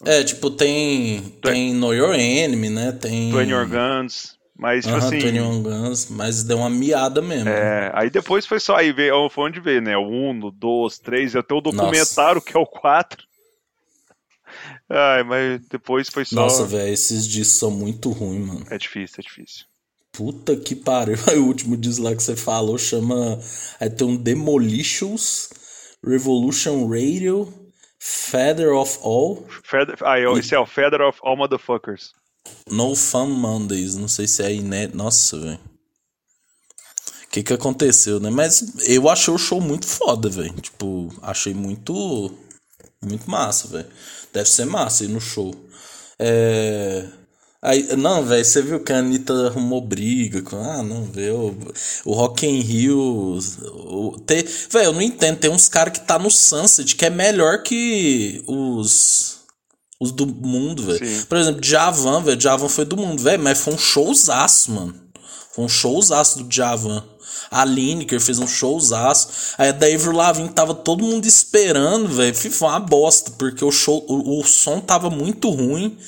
É, tipo, tem. Tem Know Your Enemy, né? Tem. Twenty Your Guns. Mas, tipo Aham, assim. 21 Guns, mas deu uma miada mesmo. É, aí depois foi só aí veio, foi onde veio, né? O 1, o 2, 3, até o documentário, que é o 4. Ai, mas depois foi só. Nossa, velho, esses discos são muito ruins, mano. É difícil, é difícil. Puta que pariu. Aí o último disco lá que você falou chama. Aí tem um Demolitions, Revolution Radio, Feather of All, Feather, ah, é, esse é o Feather of All Motherfuckers. No Fun Mondays. Não sei se é inédito. Nossa, velho. O que que aconteceu, né? Mas eu achei o show muito foda, velho. Tipo, achei muito. Muito massa, velho. Deve ser massa ir no show. É. Aí, não, velho, você viu que a Anitta arrumou briga com. Ah, não, velho. O Rock in Rio. O, eu não entendo. Tem uns caras que tá no Sunset que é melhor que os. Os do mundo, velho. Por exemplo, Javan, velho. Javan foi do mundo, velho. Mas foi um showzaço, mano. Foi um showzaço do Javan. A Lineker fez um showzaço. Aí a da Avril Lavigne tava todo mundo esperando, velho. Foi uma bosta, porque o show, o, o som tava muito ruim.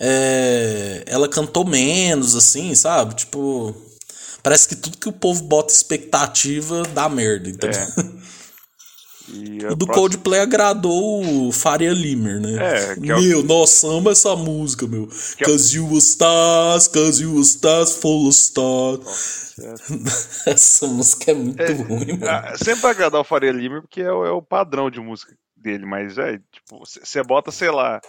É, ela cantou menos, assim, sabe? Tipo, parece que tudo que o povo bota expectativa dá merda, entendeu? E O do próxima- Coldplay agradou o Faria Limer, né? É, que é o- meu, nossa, amo essa música, meu. Que é- Cause you were stars, cause you stars, full of stars. essa música é muito ruim, mano. Ah, sempre agradar o Faria Limer porque é o, é o padrão de música dele, mas é, tipo, você bota, sei lá,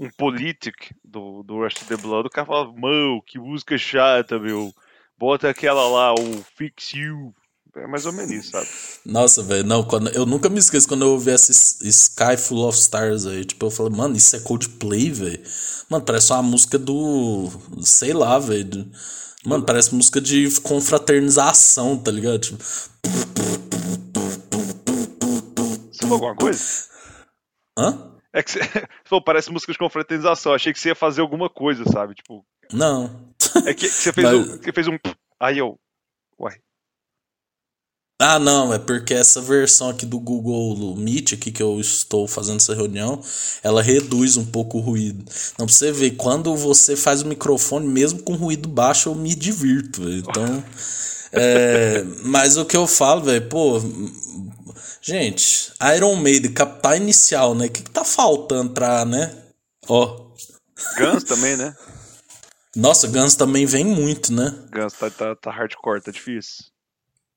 um Politic do, do Rush the Blood, o cara fala, mano, que música chata, meu. Bota aquela lá, o Fix You. É mais ou menos isso, sabe? Nossa, velho, não, quando, eu nunca me esqueço quando eu ouvi essa S- Sky Full of Stars aí. Tipo, eu falei, mano, isso é Coldplay, velho. Mano, parece uma música do. Sei lá, velho. Mano, parece música de confraternização, tá ligado? Tipo, Você falou alguma coisa? hã? É que você falou, parece música de confraternização. Achei que você ia fazer alguma coisa, sabe? Tipo, Não. é que você fez, Mas- um, você fez um. Aí eu. Uai. Ah, não, é porque essa versão aqui do Google Meet, aqui que eu estou fazendo essa reunião, ela reduz um pouco o ruído. Não, pra você ver, quando você faz o microfone, mesmo com ruído baixo, eu me divirto, velho. Então. é, mas o que eu falo, velho, pô. Gente, Iron Maiden, capital inicial, né? O que, que tá faltando pra, né? Ó. Guns também, né? Nossa, Guns também vem muito, né? Guns tá, tá, tá hardcore, tá difícil.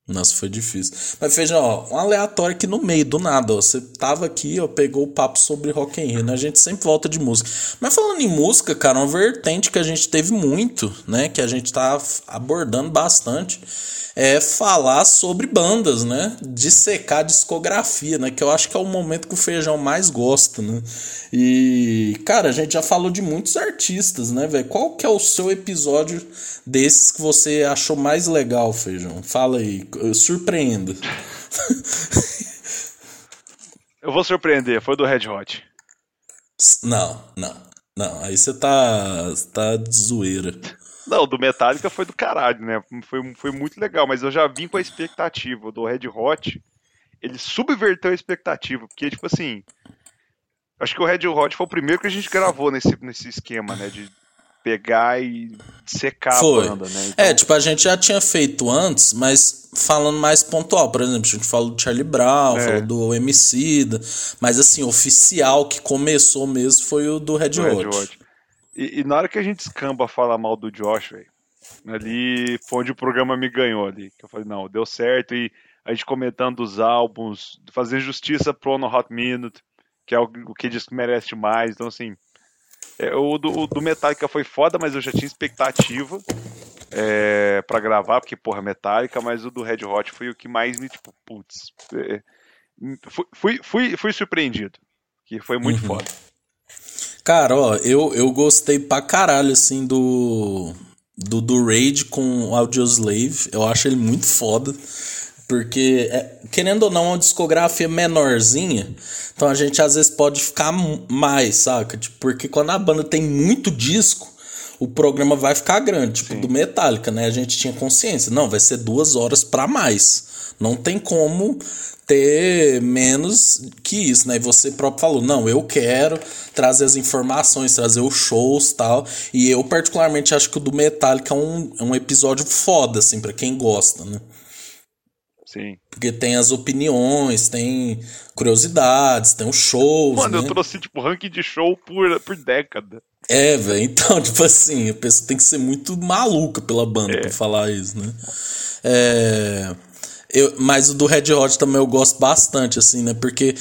Nossa, foi difícil. Mas veja, ó, um aleatório aqui no meio, do nada, ó. Você tava aqui, ó, pegou o papo sobre Rock in Rio, né? A gente sempre volta de música. Mas falando em música, cara, uma vertente que a gente teve muito, né? Que a gente tá abordando bastante, é falar sobre bandas, né? Dissecar a discografia, né? Que eu acho que é o momento que o Feijão mais gosta, né? E, cara, a gente já falou de muitos artistas, né, velho? Qual que é o seu episódio desses que você achou mais legal, Feijão? Fala aí, eu surpreendo. Eu vou surpreender, foi do Red Hot. Não, não, não. Aí você tá, tá de zoeira. Não, do Metallica foi do caralho, né? Foi, foi muito legal, mas eu já vim com a expectativa. Do Red Hot, ele subverteu a expectativa, porque, tipo assim. Acho que o Red Hot foi o primeiro que a gente gravou nesse, nesse esquema, né? De pegar e secar Foi. a banda, né? Então, É, tipo, a gente já tinha feito antes, mas falando mais pontual. Por exemplo, a gente falou do Charlie Brown, É. falou do MC, mas assim, oficial que começou mesmo foi o do Red Hot. E, e na hora que a gente escamba falar mal do Josh, velho, ali foi onde o programa me ganhou ali. Que eu falei, não, deu certo. E a gente comentando os álbuns, fazer justiça pro No Hot Minute, que é o, o que diz que merece mais. Então, assim, é, o, do, o do Metallica foi foda, mas eu já tinha expectativa é, para gravar, porque, porra, Metallica, mas o do Red Hot foi o que mais me, tipo, putz. é, fui, fui, fui, fui surpreendido. Que foi muito Uhum. foda. Cara, ó, eu, eu gostei pra caralho, assim, do. Do, do Raid com o Audioslave. Eu acho ele muito foda. Porque, é, querendo ou não, é uma discografia menorzinha. Então a gente às vezes pode ficar mais, saca? Tipo, porque quando a banda tem muito disco, o programa vai ficar grande. Tipo, do Metallica, né? A gente tinha consciência. Não, vai ser duas horas pra mais. Não tem como ter menos que isso, né? E você próprio falou, não, eu quero trazer as informações, trazer os shows tal. E eu, particularmente, acho que o do Metallica é um, é um episódio foda, assim, pra quem gosta, né? Sim. Porque tem as opiniões, tem curiosidades, tem os shows, Mano, né? eu trouxe, tipo, ranking de show por, por década. É, velho. Então, tipo assim, a pessoa tem que ser muito maluca pela banda pra falar isso, né? É. Eu, mas o do Red Hot também eu gosto bastante, assim, né? Porque,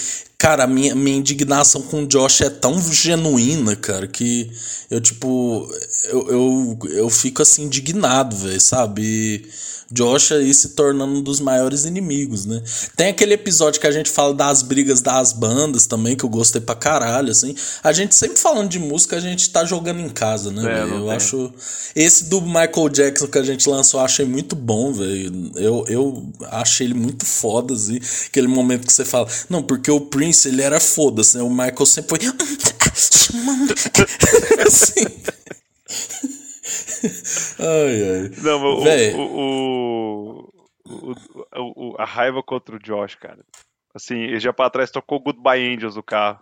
cara, a minha, minha indignação com o Josh é tão genuína, cara, que eu, tipo, eu, eu, eu fico assim, indignado, velho, sabe? E Josh aí se tornando um dos maiores inimigos, né? Tem aquele episódio que a gente fala das brigas das bandas também, que eu gostei pra caralho, assim. A gente sempre falando de música, a gente tá jogando em casa, né? É, eu tem. acho. Esse do Michael Jackson que a gente lançou, eu achei muito bom, velho. Eu, eu achei ele muito foda, assim. Aquele momento que você fala, não, porque o Prince, ele era foda-se, né? O Michael sempre foi. assim. ai, ai. Não, mas o, Véi. o, o, o- a raiva contra o Josh, cara. Assim, ele já pra trás tocou Goodbye Angels no carro.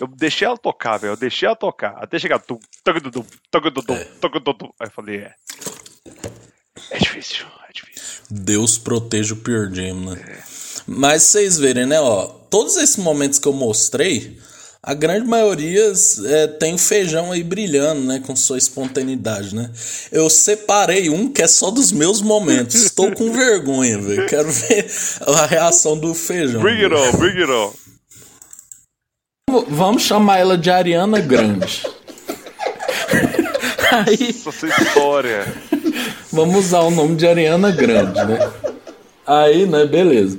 Eu deixei ela tocar, velho. Eu deixei ela tocar. Até chegar. tum. Aí eu falei, é. É difícil, é difícil. Deus proteja o Pure Jam, né? Mas vocês verem, né, ó, todos esses momentos que eu mostrei, a grande maioria é, tem o feijão aí brilhando, né, com sua espontaneidade, né? Eu separei um que é só dos meus momentos. Estou com vergonha, velho. Quero ver a reação do feijão. Bring it on, bring it on. Vamos chamar ela de Ariana Grande. Aí, Essa história. vamos usar o nome de Ariana Grande, né? Aí, né, beleza.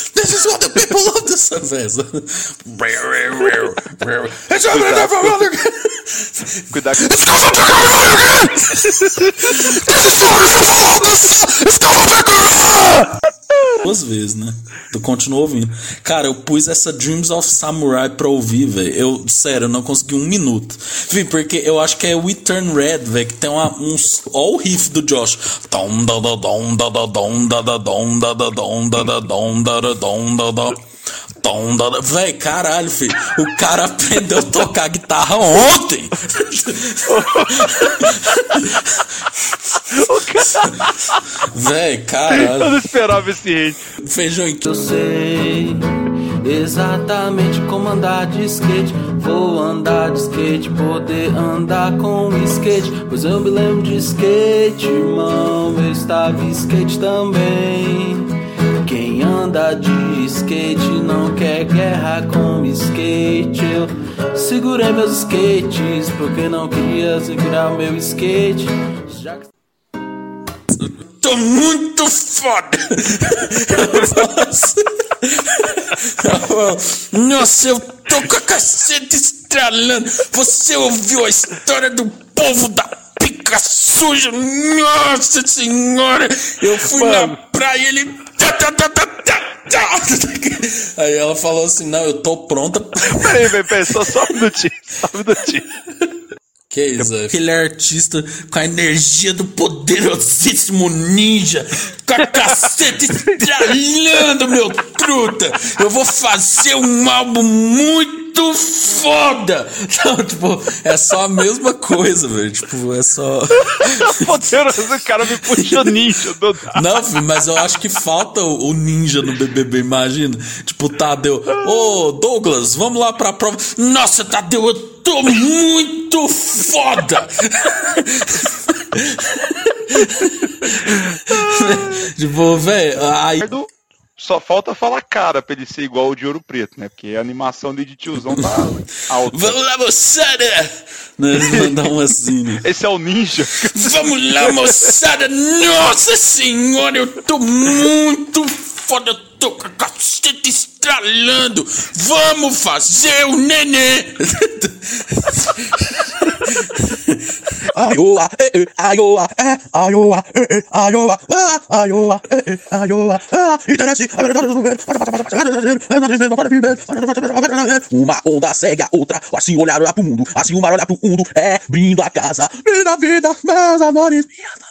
Is what the people love this vez. Cuidado com Duas vezes, né? Tu continua ouvindo. Cara, eu pus essa Dreams of Samurai pra ouvir, velho. Eu, sério, eu não consegui um minuto. Vi, porque eu acho que é We Turn Red, velho, que tem uma, uns. Ó o riff do Josh. Dom, da, da, dom, da, da, dom, da, da, dom, da, da, dom, da, da, dom, da, da, dom, da, da. Tom, da, da. Véi, caralho, filho. O cara aprendeu a tocar guitarra ontem. Véi, Eu caralho. não esperava esse hate. Feijão então. Eu sei exatamente como andar de skate. Vou andar de skate, poder andar com skate. Pois eu me lembro de skate, irmão. Eu estava em skate também. Quem anda de skate não quer guerra com skate. Eu segurei meus skates porque não queria segurar meu skate. Já que tô muito foda. Nossa, eu tô com a caceta estralando. Você ouviu a história do povo da pica suja? Nossa senhora! Eu fui na praia e ele. Aí ela falou assim: Não, eu tô pronta. Peraí, peraí, peraí, só, só um minutinho. Só um minutinho. Que isso, é? Aquele artista com a energia do poderosíssimo ninja, com a caceta estralhando, meu truta. Eu vou fazer um álbum muito foda. Não, tipo, é só a mesma coisa, velho. Tipo, é só. Poderoso, o cara me puxou ninja. Do... Não, filho, mas eu acho que falta o o ninja no BBB, imagina. Tipo, Tadeu. Ô, Douglas, vamos lá pra prova. Nossa, Tadeu, eu tô muito foda! tipo, velho, aí. Ricardo, Só falta falar cara pra ele ser igual o de Ouro Preto, né? Porque a animação ali de tiozão tá alta. Vamos lá, moçada! Eles mandam um assim, né? Esse é o ninja. Vamos lá, moçada! Nossa senhora, eu tô muito foda, tô com a caceta estralando! Vamos fazer o nenê! Aioa, eh, eh, aioa, eh, aioa, eh, eh, aioa, ah, aioa, eh, eh, aioa, ah, interesse. Uma onda segue a outra, assim olhar olhar pro mundo, assim o mar olhar pro mundo, é brindo a casa, minha vida, meus amores, minha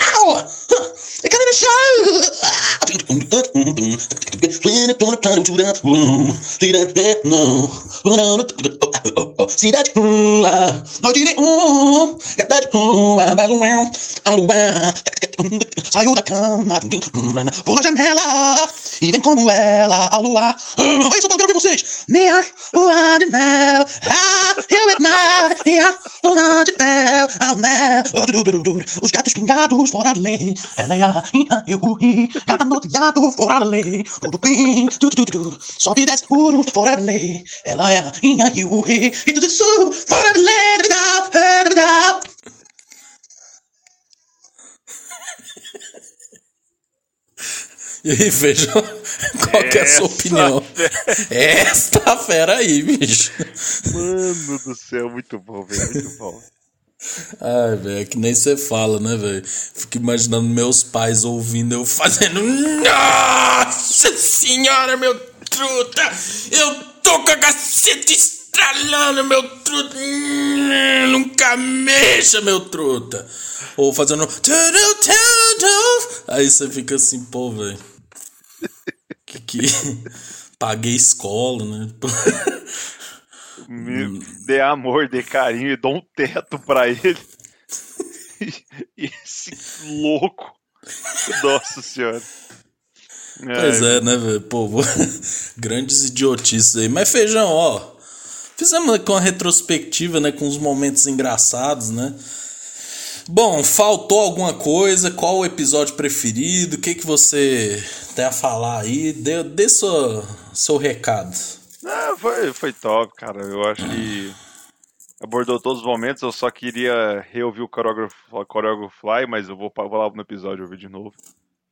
família. Quero tera tera tera tera Quero tera tera sweetie wow You got in the rua, noite de um, cidade rua, Saiu da cama, vou na janela e vem como ela ao luar. Olha isso, eu quero ver vocês. Minha lua de mel, ah, eu e mar, minha lua de mel, ao mel. Os gatos pingados fora da lei, ela é a rainha, eu corri, cada noteado fora da lei. Tudo bem, tudo, tudo, tudo, sobe e desce puro fora da lei, ela é a rainha, eu corri, e tudo isso fora da lei. E aí, feijão, qual que é a sua opinião? Esta fera aí, bicho. Mano do céu, muito bom, velho, muito bom. Ai, velho, é que nem você fala, né, velho? Fico imaginando meus pais ouvindo eu fazendo. Nossa senhora, meu truta! Eu tô com a caceta estralando, meu truta! Hum, Nunca mexa, meu truta! Ou fazendo. Aí você fica assim, pô, velho. Que que. Paguei escola, né? Me dê amor, dê carinho e dou um teto pra ele. E esse louco. Nossa senhora. Pois é, né, velho? Pô, grandes idiotices aí. Mas, feijão, ó. Fizemos aqui uma retrospectiva, né? Com os momentos engraçados, né? Bom, faltou alguma coisa? Qual o episódio preferido? O que, que você tem a falar aí? Dê, dê sua, seu recado. Ah, foi, foi top, cara. Eu acho que abordou todos os momentos. Eu só queria reouvir o coreógrafo, coreógrafo Fly, mas eu vou, vou lá no episódio ouvir de novo.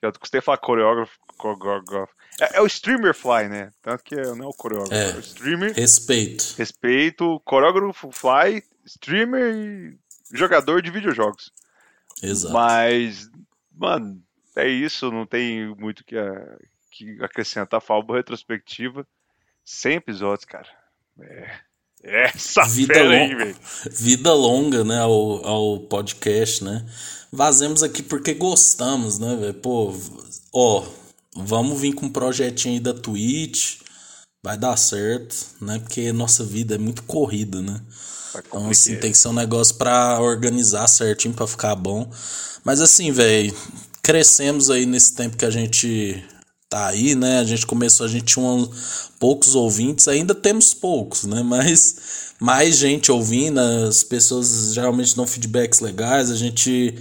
Eu custei falar coreógrafo. coreógrafo. É, é o streamer Fly, né? Tanto que não é o coreógrafo, É. é o streamer. Respeito. Respeito, coreógrafo Fly, streamer e jogador de videojogos. Exato. Mas, mano, é isso. Não tem muito que, a- que acrescentar. Foi uma boa retrospectiva. 100 episódios, cara. É. Essa Vida, fera aí, velho. vida longa, né, ao, ao podcast, né? Vazemos aqui porque gostamos, né, velho? Pô, ó, vamos vir com um projetinho aí da Twitch, vai dar certo, né? Porque nossa vida é muito corrida, né? Então, assim, tem que ser um negócio pra organizar certinho pra ficar bom. Mas assim, velho, crescemos aí nesse tempo que a gente tá aí, né? A gente começou, a gente tinha uns poucos ouvintes, ainda temos poucos, né? Mas mais gente ouvindo, as pessoas geralmente dão feedbacks legais, a gente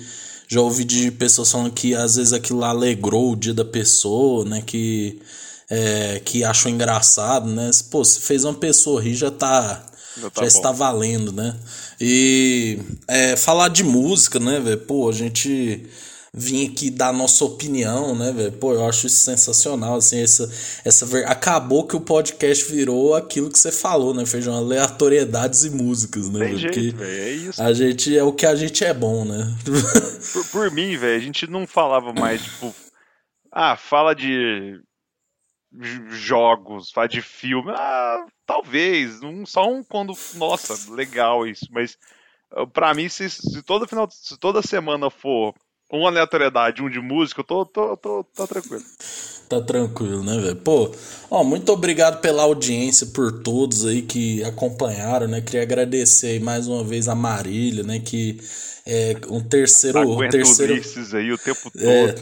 já ouvi de pessoas falando que às vezes aquilo lá alegrou o dia da pessoa, né? Que, é, que achou engraçado, né? Pô, se fez uma pessoa rir, já tá. Já, tá está valendo, né? E é, falar de música, né, velho? Pô, a gente vir aqui dar nossa opinião, né, velho? Pô, eu acho isso sensacional, assim, essa, essa ver... acabou que o podcast virou aquilo que você falou, né, Feijão? Aleatoriedades e músicas, né? Tem velho? jeito, Porque velho, é isso. A gente é o que a gente é bom, né? Por, por mim, velho, a gente não falava mais, tipo, ah, fala de jogos, fala de filme, ah, talvez, um, só um quando, nossa, legal isso, mas ah, pra mim, se, se toda final, se toda semana for uma aleatoriedade, um de música, eu tô, tô, tô, tô tranquilo. Tá tranquilo, né, velho? Pô, ó, muito obrigado pela audiência, por todos aí que acompanharam, né? Queria agradecer aí mais uma vez a Marília, né? Que é um terceiro. Aguenta terceiro aí o tempo todo. é,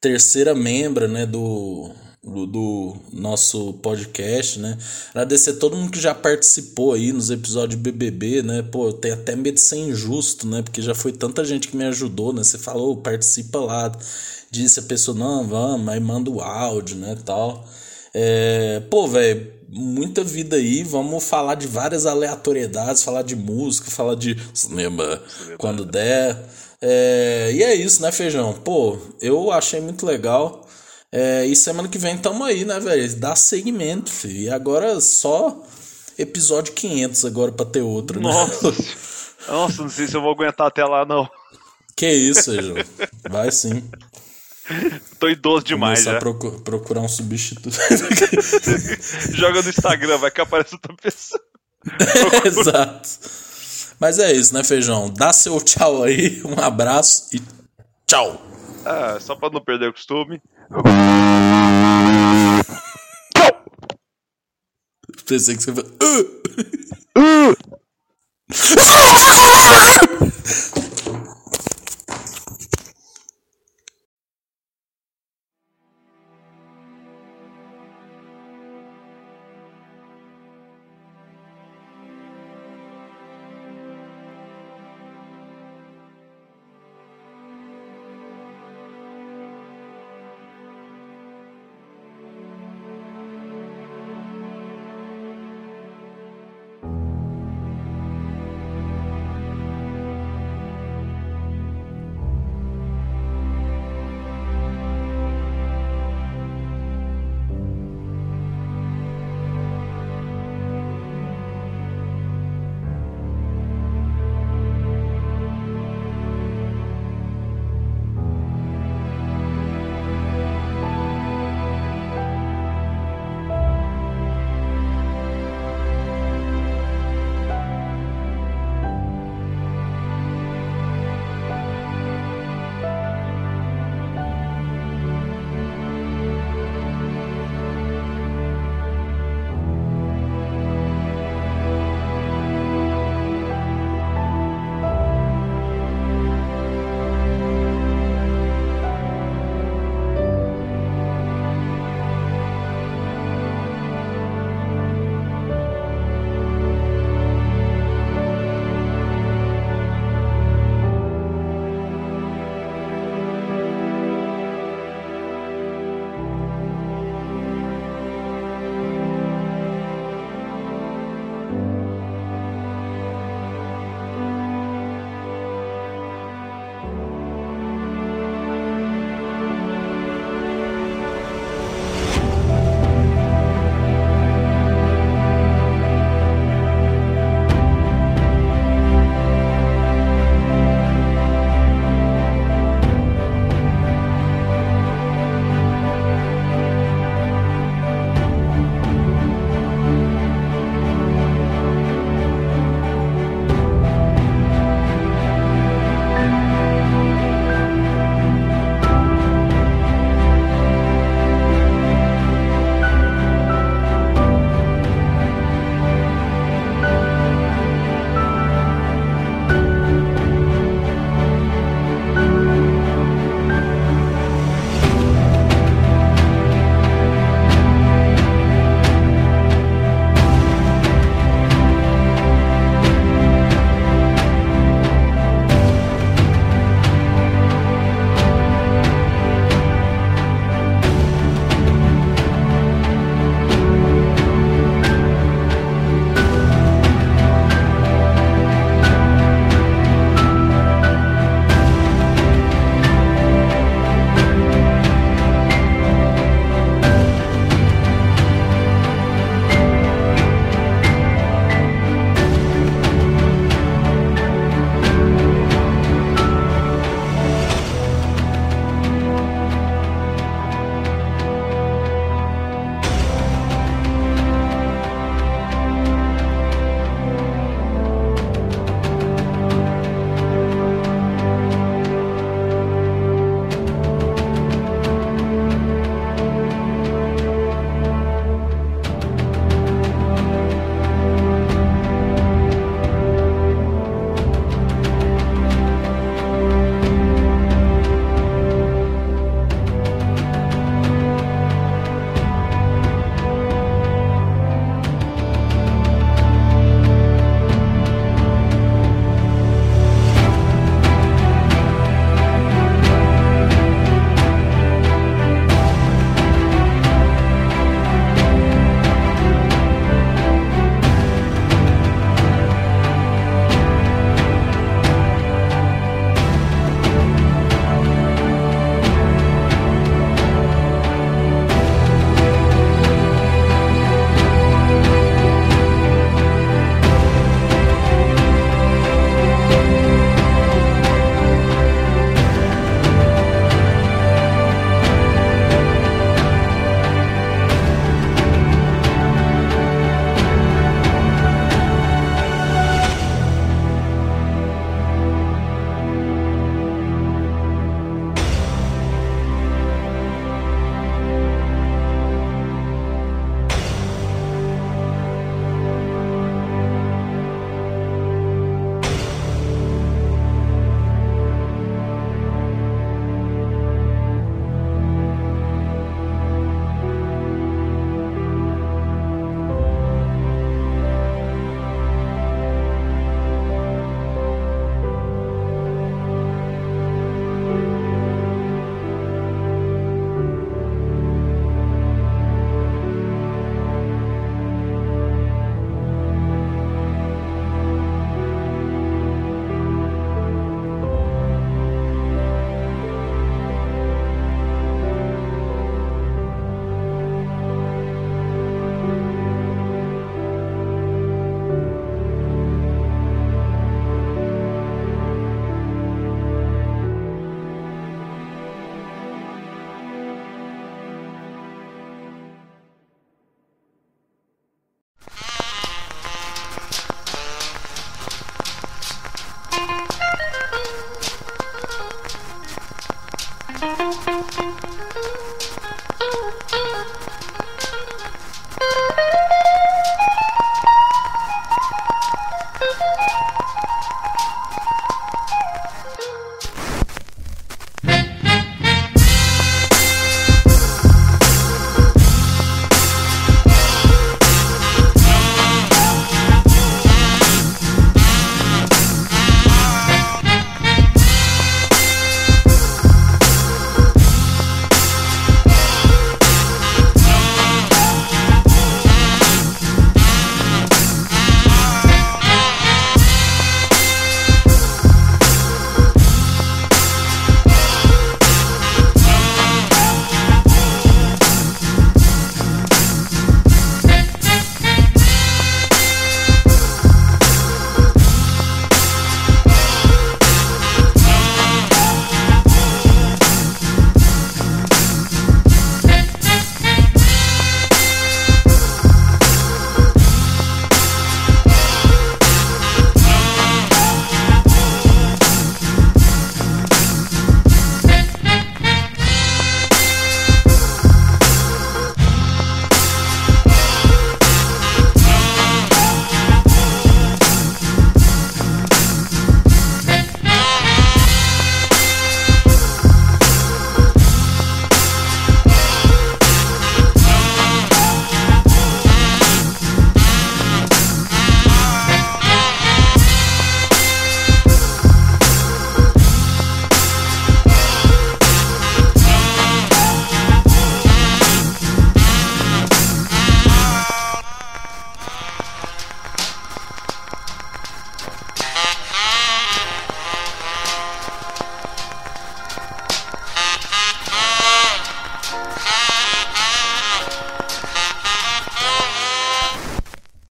terceira membra, né, do, do, nosso podcast, né? Agradecer a todo mundo que já participou aí nos episódios de BBB, né? Pô, eu tenho até medo de ser injusto, né? Porque já foi tanta gente que me ajudou, né? Você falou, participa lá. Disse a pessoa, não, vamos, aí manda o áudio, né, tal. É, pô, velho, muita vida aí. Vamos falar de várias aleatoriedades, falar de música, falar de cinema quando der. É, e é isso, né, Feijão? Pô, eu achei muito legal. É, e semana que vem tamo aí, né, velho? Dá segmento, filho. E agora só episódio 500 agora pra ter outro, né? Nossa, nossa, não sei se eu vou aguentar até lá, não. que isso, Feijão? Vai sim. Tô idoso demais a procu- procurar um substituto. Joga no Instagram, vai que aparece outra pessoa. Exato. Mas é isso, né, Feijão? Dá seu tchau aí, um abraço e tchau. Ah, só pra não perder o costume. Pensei que você foi.